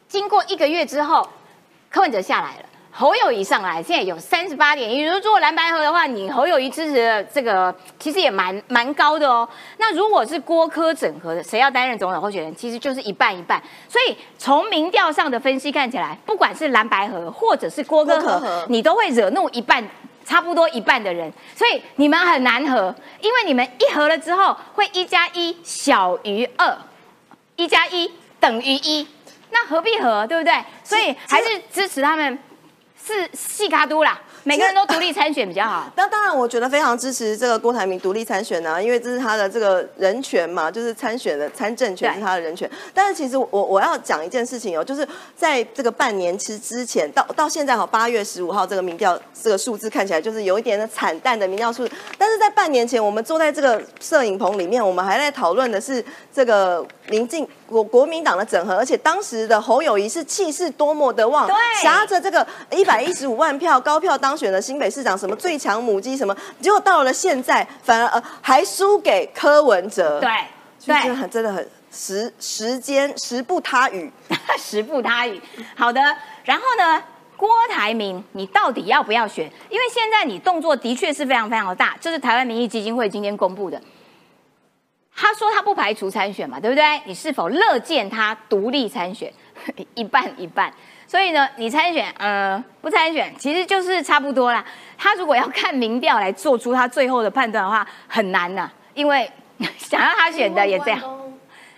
经过一个月之后，柯文哲下来了。侯友谊上来，现在有三十八点一。如果做蓝白合的话，你侯友谊支持的这个其实也蛮蛮高的哦。那如果是郭科整合的，谁要担任总统候选人，其实就是一半一半。所以从民调上的分析看起来，不管是蓝白合或者是郭科合，你都会惹怒一半，差不多一半的人。所以你们很难合，因为你们一合了之后，会一加一小于二，一加一等于一，那何必合，对不对？所以还是支持他们。是细卡都啦。每个人都独立参选比较好。那当然，我觉得非常支持这个郭台铭独立参选呢，因为这是他的这个人权嘛，就是参选的参政权是他的人权。但是其实我我要讲一件事情哦，就是在这个半年之之前到到现在哈，八月十五号这个民调这个数字看起来就是有一点的惨淡的民调数字，但是在半年前，我们坐在这个摄影棚里面，我们还在讨论的是这个民进国国民党的整合，而且当时的侯友谊是气势多么的旺，挟着这个一百一十五万票高票当。选的新北市长什么最强母鸡什么，结果到了现在反而呃还输给柯文哲，对，真的很真的很时时间时不他语，时不他语。好的，然后呢，郭台铭你到底要不要选？因为现在你动作的确是非常非常的大，这是台湾民意基金会今天公布的，他说他不排除参选嘛，对不对？你是否乐见他独立参选？一半一半。所以呢，你参选，呃，不参选，其实就是差不多啦。他如果要看民调来做出他最后的判断的话，很难呐，因为 想要他选的也这样。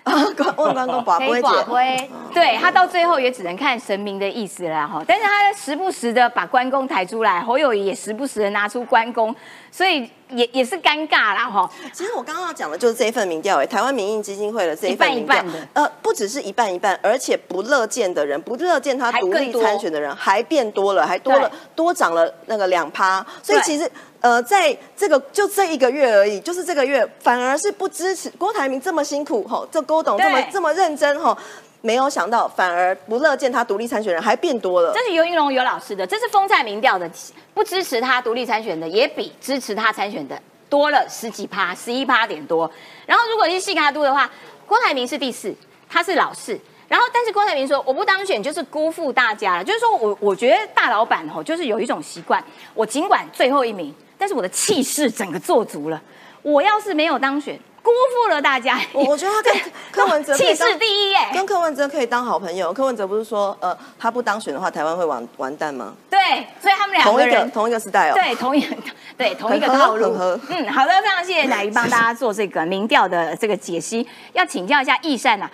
问关公把不会龟，对他到最后也只能看神明的意思了哈，但是他时不时的把关公抬出来，侯友谊也时不时的拿出关公，所以也也是尴尬啦哈。其实我刚刚要讲的就是这一份民调，哎，台湾民意基金会的这一份民调一半一半的，呃，不只是一半一半，而且不乐见的人，不乐见他独立参选的人还变多了，还多了多涨了那个两趴，所以其实。呃，在这个就这一个月而已，就是这个月，反而是不支持郭台铭这么辛苦吼，这郭董这么对这么认真吼，没有想到反而不乐见他独立参选人还变多了这。是尤云龙尤老师的，这是风采民调的，不支持他独立参选的也比支持他参选的多了十几趴，十一趴点多。然后如果是细卡都的话，郭台铭是第四，他是老四。然后，但是郭台铭说我不当选就是辜负大家了，就是说我我觉得大老板吼就是有一种习惯，我尽管最后一名，但是我的气势整个做足了。我要是没有当选，辜负了大家。我我觉得他跟 柯文哲气势第一耶，跟柯文哲可以当好朋友。柯文哲不是说，呃，他不当选的话，台湾会完完蛋吗？对，所以他们两个个人同一个时代哦。对，同一个 对同一个套路。嗯，好的，非常谢谢乃瑜帮大家做这个民调的这个解析。要请教一下易善呐，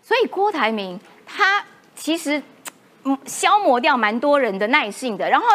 所以郭台铭他其实嗯消磨掉蛮多人的耐性的，然后。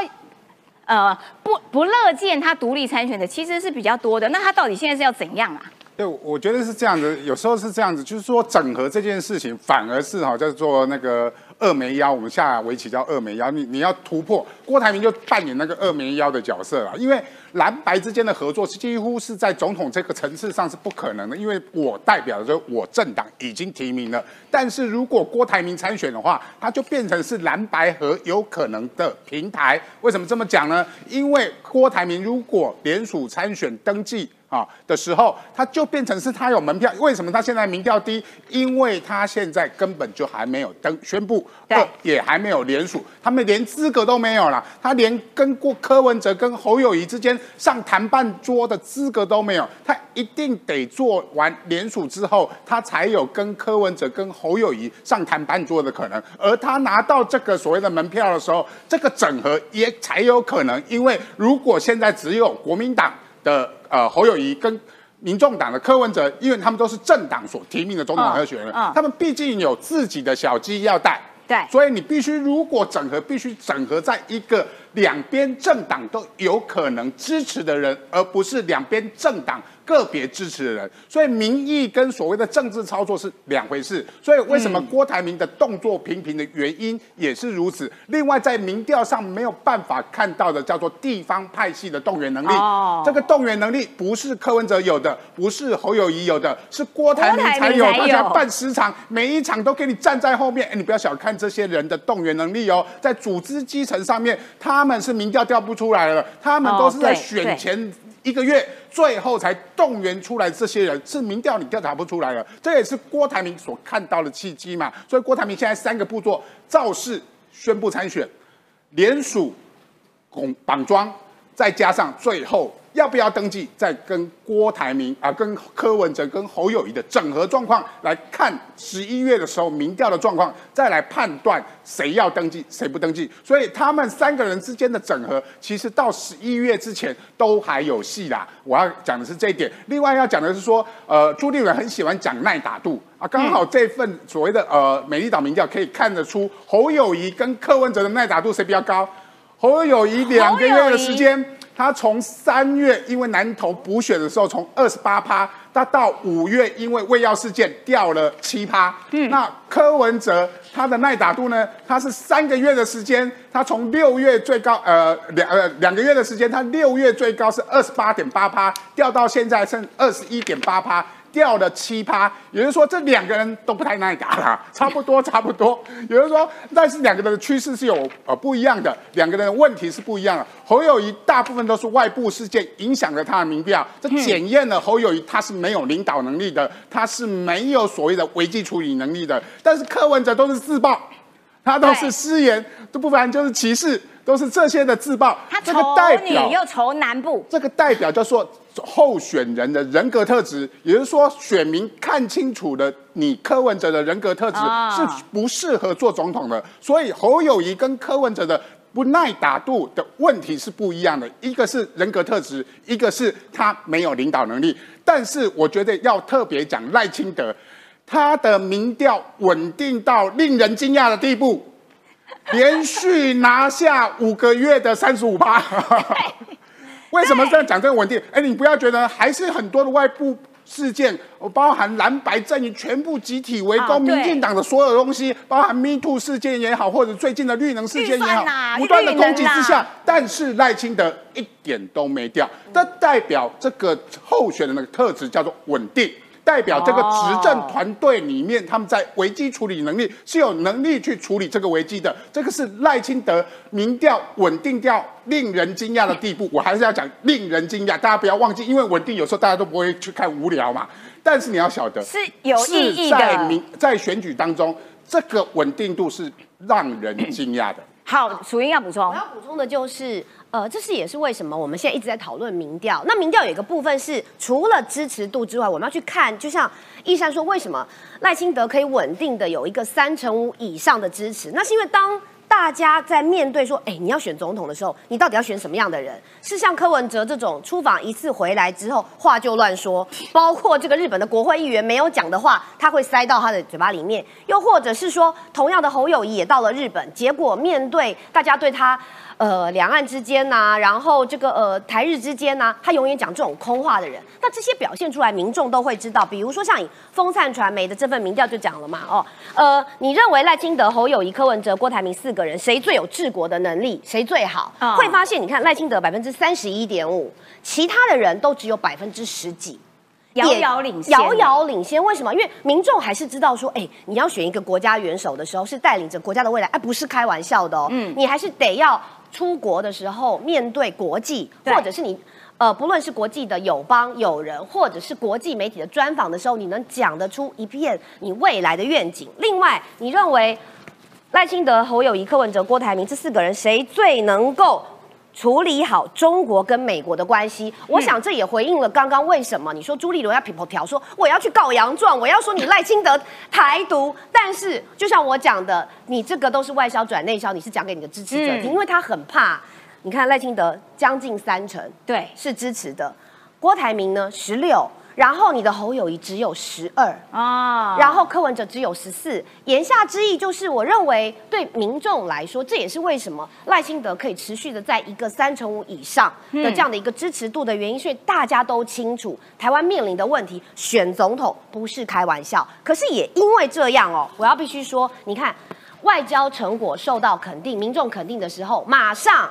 呃，不不乐见他独立参选的其实是比较多的，那他到底现在是要怎样啊？对，我觉得是这样子，有时候是这样子，就是说整合这件事情，反而是哈叫做那个二眉腰，我们下围棋叫二眉腰，你你要突破，郭台铭就扮演那个二眉腰的角色了，因为蓝白之间的合作是几乎是在总统这个层次上是不可能的，因为我代表着我政党已经提名了，但是如果郭台铭参选的话，他就变成是蓝白和有可能的平台。为什么这么讲呢？因为郭台铭如果联署参选登记。啊的时候，他就变成是他有门票。为什么他现在民调低？因为他现在根本就还没有登宣布，对呃也还没有联署，他们连资格都没有了。他连跟过柯文哲跟侯友谊之间上谈判桌的资格都没有。他一定得做完联署之后，他才有跟柯文哲跟侯友谊上谈判桌的可能。而他拿到这个所谓的门票的时候，这个整合也才有可能。因为如果现在只有国民党。的呃侯友谊跟民众党的柯文哲，因为他们都是政党所提名的总统候选人，他们毕竟有自己的小鸡要带，对。所以你必须如果整合，必须整合在一个两边政党都有可能支持的人，而不是两边政党个别支持的人。所以民意跟所谓的政治操作是两回事。所以为什么郭台铭的动作频频的原因也是如此。另外，在民调上没有办法看到的叫做地方派系的动员能力，哦这个动员能力不是柯文哲有的，不是侯友谊有的，是郭台铭才有。大家办十场，每一场都给你站在后面。哎，你不要小看这些人的动员能力哦，在组织基层上面，他们是民调调不出来了，他们都是在选前一个月，最后才动员出来这些人，是民调你调查不出来了。这也是郭台铭所看到的契机嘛。所以郭台铭现在三个步骤：造势、宣布参选、联署、拱绑桩，再加上最后要不要登记，再跟郭台铭啊、跟柯文哲、跟侯友谊的整合状况来看，十一月的时候民调的状况，再来判断谁要登记，谁不登记。所以他们三个人之间的整合，其实到十一月之前都还有戏啦。我要讲的是这一点。另外要讲的是说，呃，朱立伦很喜欢讲耐打度啊，刚好这份所谓的呃美丽岛民调可以看得出，侯友谊跟柯文哲的耐打度谁比较高？侯友谊两个月的时间，他从三月因为南投补选的时候，从二十八趴，他到五月因为胃药事件掉了七趴。嗯，那柯文哲他的耐打度呢？他是三个月的时间，他从六月最高呃两呃两个月的时间，他六月最高是二十八点八趴，掉到现在剩二十一点八趴。掉了七趴，也就是说这两个人都不太耐打啦，差不多差不多。也就是说，但是两个人的趋势是有呃不一样的，两个人的问题是不一样的。侯友谊大部分都是外部事件影响了他的民调，这检验了侯友谊他是没有领导能力的，他是没有所谓的危机处理能力的。但是柯文哲都是自爆，他都是对失言，都不然就是歧视，都是这些的自爆。这他代表女又仇南部，这个代表叫做候选人的人格特质，也就是说，选民看清楚了你柯文哲的人格特质啊是不适合做总统的，所以侯友谊跟柯文哲的。不耐打度的问题是不一样的，一个是人格特质，一个是他没有领导能力。但是我觉得要特别讲赖清德，他的民调稳定到令人惊讶的地步，连续拿下五个月的三十五趴。为什么这样讲这个稳定？哎，你不要觉得还是很多的外部事件，包含蓝白阵营全部集体围攻民进党的所有东西，包含 Me Too 事件也好，或者最近的绿能事件也好，不断的攻击之下，但是赖清德一点都没掉，这代表这个候选人的特质叫做稳定。代表这个执政团队里面，他们在危机处理能力是有能力去处理这个危机的。这个是赖清德民调稳定掉令人惊讶的地步。我还是要讲令人惊讶，大家不要忘记，因为稳定有时候大家都不会去看无聊嘛。但是你要晓得，是有意义的。民在选举当中，这个稳定度是让人惊讶的。好，楚英要补充，我要补充的就是。呃，这是也是为什么我们现在一直在讨论民调。那民调有一个部分是，除了支持度之外，我们要去看，就像易山说，为什么赖清德可以稳定的有一个三成五以上的支持？那是因为当大家在面对说，哎，你要选总统的时候，你到底要选什么样的人？是像柯文哲这种出访一次回来之后话就乱说，包括这个日本的国会议员没有讲的话，他会塞到他的嘴巴里面；又或者是说，同样的侯友谊也到了日本，结果面对大家对他。呃，两岸之间呐，然后这个呃，台日之间呐，他永远讲这种空话的人，那这些表现出来，民众都会知道。比如说像以风灿传媒的这份民调就讲了嘛，哦，呃，你认为赖清德、侯友谊、柯文哲、郭台铭四个人谁最有治国的能力，谁最好？会发现，你看赖清德百分之三十一点五，其他的人都只有百分之十几。遥遥领先，遥遥领先。为什么？因为民众还是知道说，哎，你要选一个国家元首的时候，是带领着国家的未来，哎，不是开玩笑的哦。嗯，你还是得要出国的时候面对国际，或者是你，呃，不论是国际的友邦友人，或者是国际媒体的专访的时候，你能讲得出一片你未来的愿景。另外，你认为赖清德、侯友谊、柯文哲、郭台铭这四个人，谁最能够？处理好中国跟美国的关系，我想这也回应了刚刚为什么你说朱立伦要品头条说我要去告洋状，我要说你赖清德台独，但是就像我讲的，你这个都是外销转内销，你是讲给你的支持者听，因为他很怕。你看赖清德将近三成，对，是支持的，郭台铭呢十六。然后你的侯友谊只有十二啊，然后柯文哲只有十四。言下之意就是，我认为对民众来说，这也是为什么赖清德可以持续的在一个三成五以上的这样的一个支持度的原因。所以大家都清楚，台湾面临的问题，选总统不是开玩笑。可是也因为这样哦，我要必须说，你看外交成果受到肯定，民众肯定的时候，马上。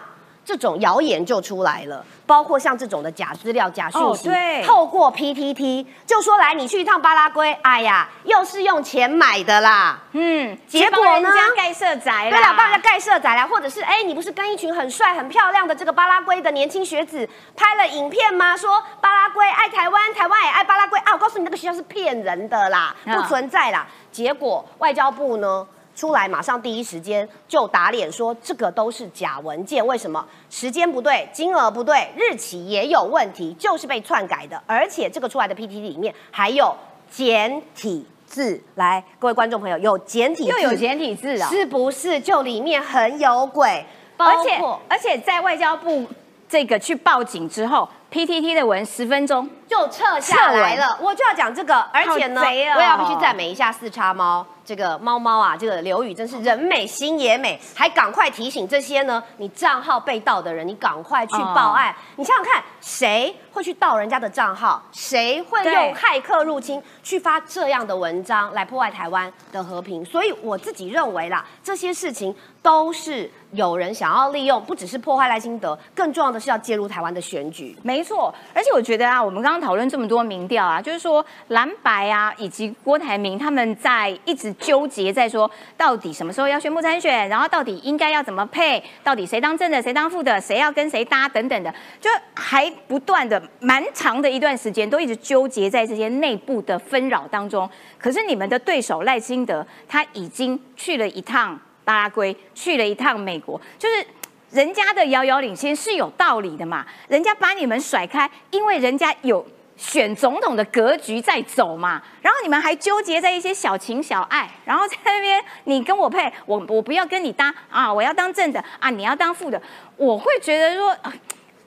这种谣言就出来了，包括像这种的假资料、假讯息，透过 PTT 就说来你去一趟巴拉圭，哎呀，又是用钱买的啦，嗯，结果呢人家盖社宅，对了，帮人家盖社宅啦，或者是哎，你不是跟一群很帅、很漂亮的这个巴拉圭的年轻学子拍了影片吗？说巴拉圭爱台湾，台湾也爱巴拉圭啊！我告诉你，那个学校是骗人的啦，不存在啦。结果外交部呢？出来马上第一时间就打脸说这个都是假文件，为什么时间不对，金额不对，日期也有问题，就是被篡改的，而且这个出来的 PPT 里面还有简体字。来，各位观众朋友，有简体又有简体字啊，是不是就里面很有鬼？而且而且在外交部这个去报警之后，PTT 的文十分钟就撤下来了。我就要讲这个，而且呢，我也要必须赞美一下四叉猫。这个猫猫啊，这个刘宇真是人美心也美，还赶快提醒这些呢，你账号被盗的人，你赶快去报案。你想想看，谁会去盗人家的账号？谁会用骇客入侵去发这样的文章来破坏台湾的和平？所以我自己认为啦，这些事情都是有人想要利用，不只是破坏赖清德，更重要的是要介入台湾的选举。没错，而且我觉得啊，我们刚刚讨论这么多民调啊，就是说蓝白啊，以及郭台铭他们在一直。纠结在说到底什么时候要宣布参选，然后到底应该要怎么配，到底谁当正的谁当副的，谁要跟谁搭等等的，就还不断的蛮长的一段时间都一直纠结在这些内部的纷扰当中。可是你们的对手赖清德他已经去了一趟巴拉圭，去了一趟美国，就是人家的遥遥领先是有道理的嘛，人家把你们甩开，因为人家有。选总统的格局在走嘛，然后你们还纠结在一些小情小爱，然后在那边你跟我配，我我不要跟你搭啊，我要当正的啊，你要当副的，我会觉得说，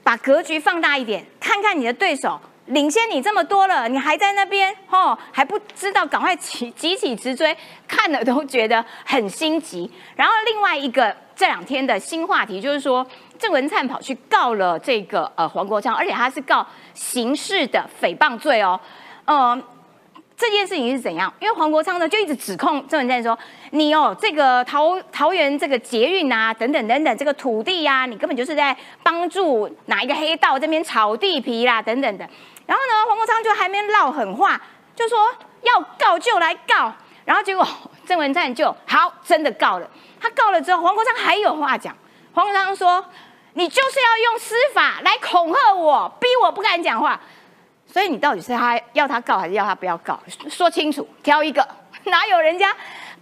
把格局放大一点，看看你的对手领先你这么多了，你还在那边哦，还不知道赶快起急起直追，看了都觉得很心急。然后另外一个这两天的新话题就是说，郑文灿跑去告了这个呃黄国昌，而且他是告刑事的诽谤罪哦，呃。这件事情是怎样？因为黄国昌呢就一直指控郑文灿说：“你哦，这个桃桃园这个捷运啊，等等等等，这个土地呀，你根本就是在帮助哪一个黑道这边炒地皮啦，等等的。”然后呢，黄国昌就还没唠狠话，就说要告就来告。然后结果郑文灿就好，真的告了。他告了之后，黄国昌还有话讲。黄国昌说：“你就是要用司法来恐吓我，逼我不敢讲话。”所以你到底是他要他告还是要他不要告？说清楚，挑一个。哪有人家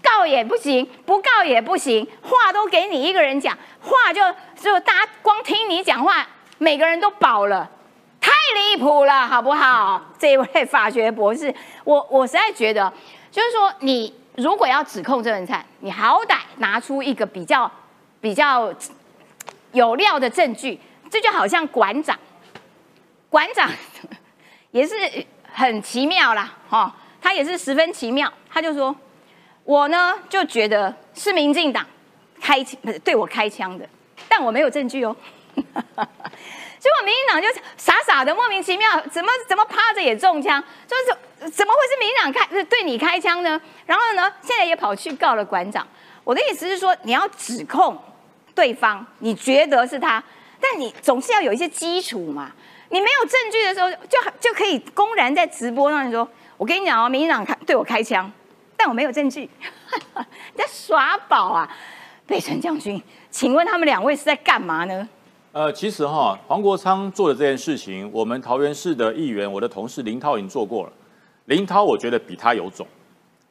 告也不行，不告也不行，话都给你一个人讲，话就就大家光听你讲话，每个人都饱了，太离谱了，好不好？这位法学博士，我我实在觉得，就是说，你如果要指控郑文灿，你好歹拿出一个比较比较有料的证据，这就好像馆长，馆长。也是很奇妙啦，哈，他也是十分奇妙。他就说，我呢就觉得是民进党开对我开枪的，但我没有证据哦。结果民进党就傻傻的莫名其妙，怎么怎么趴着也中枪，就是怎么会是民进党开对你开枪呢？然后呢，现在也跑去告了馆长。我的意思是说，你要指控对方，你觉得是他，但你总是要有一些基础嘛。你没有证据的时候，就就可以公然在直播上说：“我跟你讲哦，民进党开对我开枪，但我没有证据，在耍宝啊！”北辰将军，请问他们两位是在干嘛呢？呃，其实哈，黄国昌做的这件事情，我们桃园市的议员，我的同事林涛已经做过了。林涛，我觉得比他有种，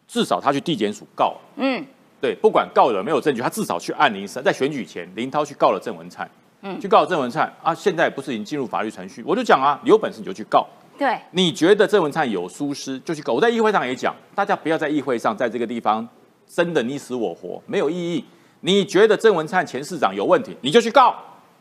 至少他去地检署告。嗯，对，不管告了没有证据，他至少去按铃声，在选举前，林涛去告了郑文灿。嗯，去告郑文灿啊！现在不是已经进入法律程序？我就讲啊，你有本事你就去告。对，你觉得郑文灿有疏失就去告。我在议会上也讲，大家不要在议会上在这个地方争的你死我活，没有意义。你觉得郑文灿前市长有问题，你就去告，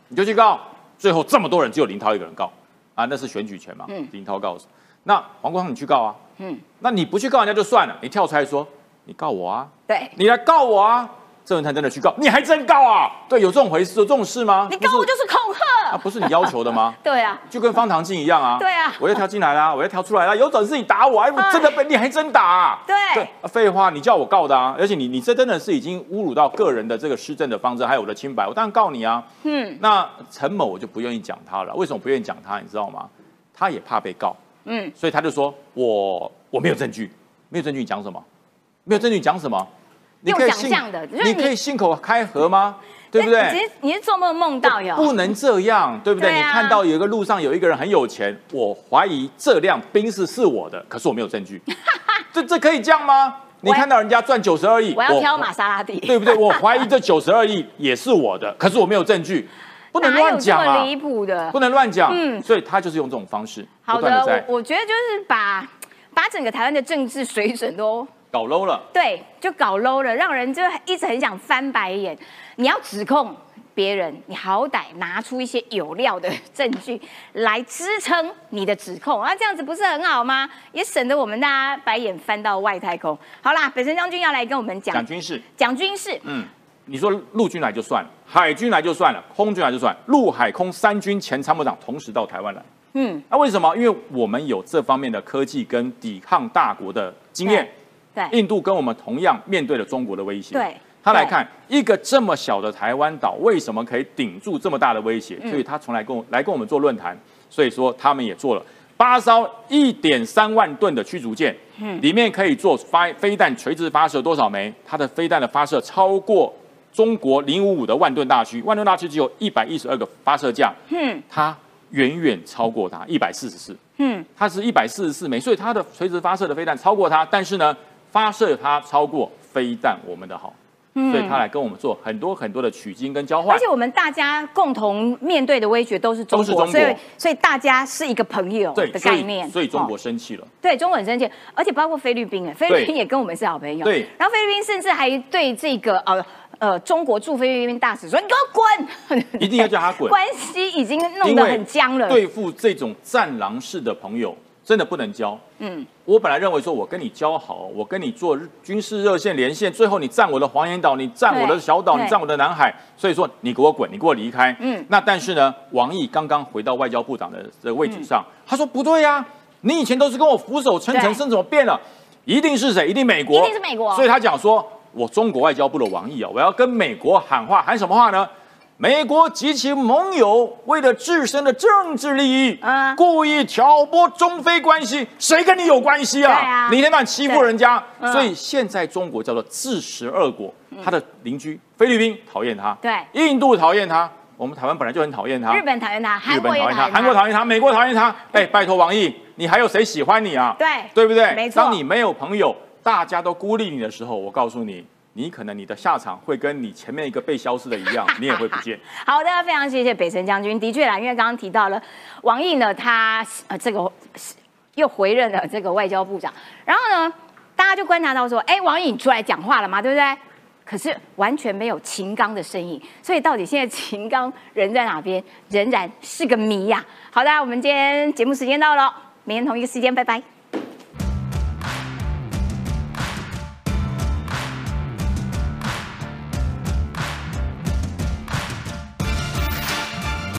你就去告。最后这么多人，只有林涛一个人告啊，那是选举权嘛？嗯，林涛告诉，那黄光你去告啊。嗯，那你不去告人家就算了，你跳出来说你告我啊？对，你来告我啊？郑文灿真的去告，你还真告啊？对，有这种回事，有这种事吗？你告我就是恐吓 啊！不是你要求的吗？对啊，就跟方唐镜一样啊。对啊，我要跳进来啦，我要跳出来啦，有本事你打我！哎，我真的被你还真打？对对，废话，你叫我告的啊！而且你你这真的是已经侮辱到个人的这个施政的方针，还有我的清白，我当然告你啊。嗯，那陈某我就不愿意讲他了。为什么不愿意讲他？你知道吗？他也怕被告。嗯，所以他就说我我没有证据，没有证据你讲什么？没有证据讲什么？你可以想象的，你可以信口开河吗？对不对？其实你是做梦梦到有，不能这样，对不对？你看到有一个路上有一个人很有钱，我怀疑这辆宾士是我的，可是我没有证据。这这可以这样吗？你看到人家赚九十二亿，我要挑玛莎拉蒂，对不对？我怀疑这九十二亿也是我的，可是我没有证据，不能乱讲啊！离谱的，不能乱讲。嗯，所以他就是用这种方式。好的，我我觉得就是把把整个台湾的政治水准都。搞 low 了，对，就搞 low 了，让人就一直很想翻白眼。你要指控别人，你好歹拿出一些有料的证据来支撑你的指控，啊，这样子不是很好吗？也省得我们大家白眼翻到外太空。好啦，北辰将军要来跟我们讲讲军事，讲军事。嗯，你说陆军来就算了，海军来就算了，空军来就算，陆海空三军前参谋长同时到台湾来。嗯，那为什么？因为我们有这方面的科技跟抵抗大国的经验。印度跟我们同样面对了中国的威胁。对，他来看一个这么小的台湾岛，为什么可以顶住这么大的威胁？所以他从来跟我来跟我们做论坛。所以说他们也做了八艘一点三万吨的驱逐舰，嗯，里面可以做发飞弹垂直发射多少枚？它的飞弹的发射超过中国零五五的万吨大驱，万吨大驱只有一百一十二个发射架，嗯，它远远超过它一百四十四，嗯，它是一百四十四枚，所以它的垂直发射的飞弹超过它，但是呢？发射它超过飞弹我们的好，所以他来跟我们做很多很多的取经跟交换。而且我们大家共同面对的威胁都是中国，所以所以大家是一个朋友的概念。所以中国生气了，对中国很生气，而且包括菲律宾，哎，菲律宾也跟我们是好朋友。对，然后菲律宾甚至还对这个呃呃中国驻菲律宾大使说：“你给我滚！”一定要叫他滚，关系已经弄得很僵了。对付这种战狼式的朋友，真的不能交。嗯，我本来认为说，我跟你交好，我跟你做军事热线连线，最后你占我的黄岩岛，你占我的小岛，你占我的南海，所以说你给我滚，你给我离开。嗯，那但是呢，王毅刚刚回到外交部长的这个位置上，他说不对呀，你以前都是跟我俯首称臣，身怎么变了？一定是谁？一定美国，一定是美国。所以他讲说，我中国外交部的王毅啊，我要跟美国喊话，喊什么话呢？美国及其盟友为了自身的政治利益，啊，故意挑拨中非关系，谁跟你有关系啊？啊，你天天欺负人家，所以现在中国叫做自食恶果。他的邻居菲律宾讨厌他，对，印度讨厌他，我们台湾本来就很讨厌他，日本讨厌他，日本讨厌他，韩国讨厌他，美国讨厌他。哎，拜托王毅，你还有谁喜欢你啊？对，对不对？没错。当你没有朋友，大家都孤立你的时候，我告诉你。你可能你的下场会跟你前面一个被消失的一样，你也会不见。好的，非常谢谢北辰将军。的确啦，因为刚刚提到了王毅呢，他呃这个又回任了这个外交部长，然后呢，大家就观察到说，哎，王毅出来讲话了嘛，对不对？可是完全没有秦刚的身影，所以到底现在秦刚人在哪边，仍然是个谜呀。好的，我们今天节目时间到了，明天同一个时间，拜拜。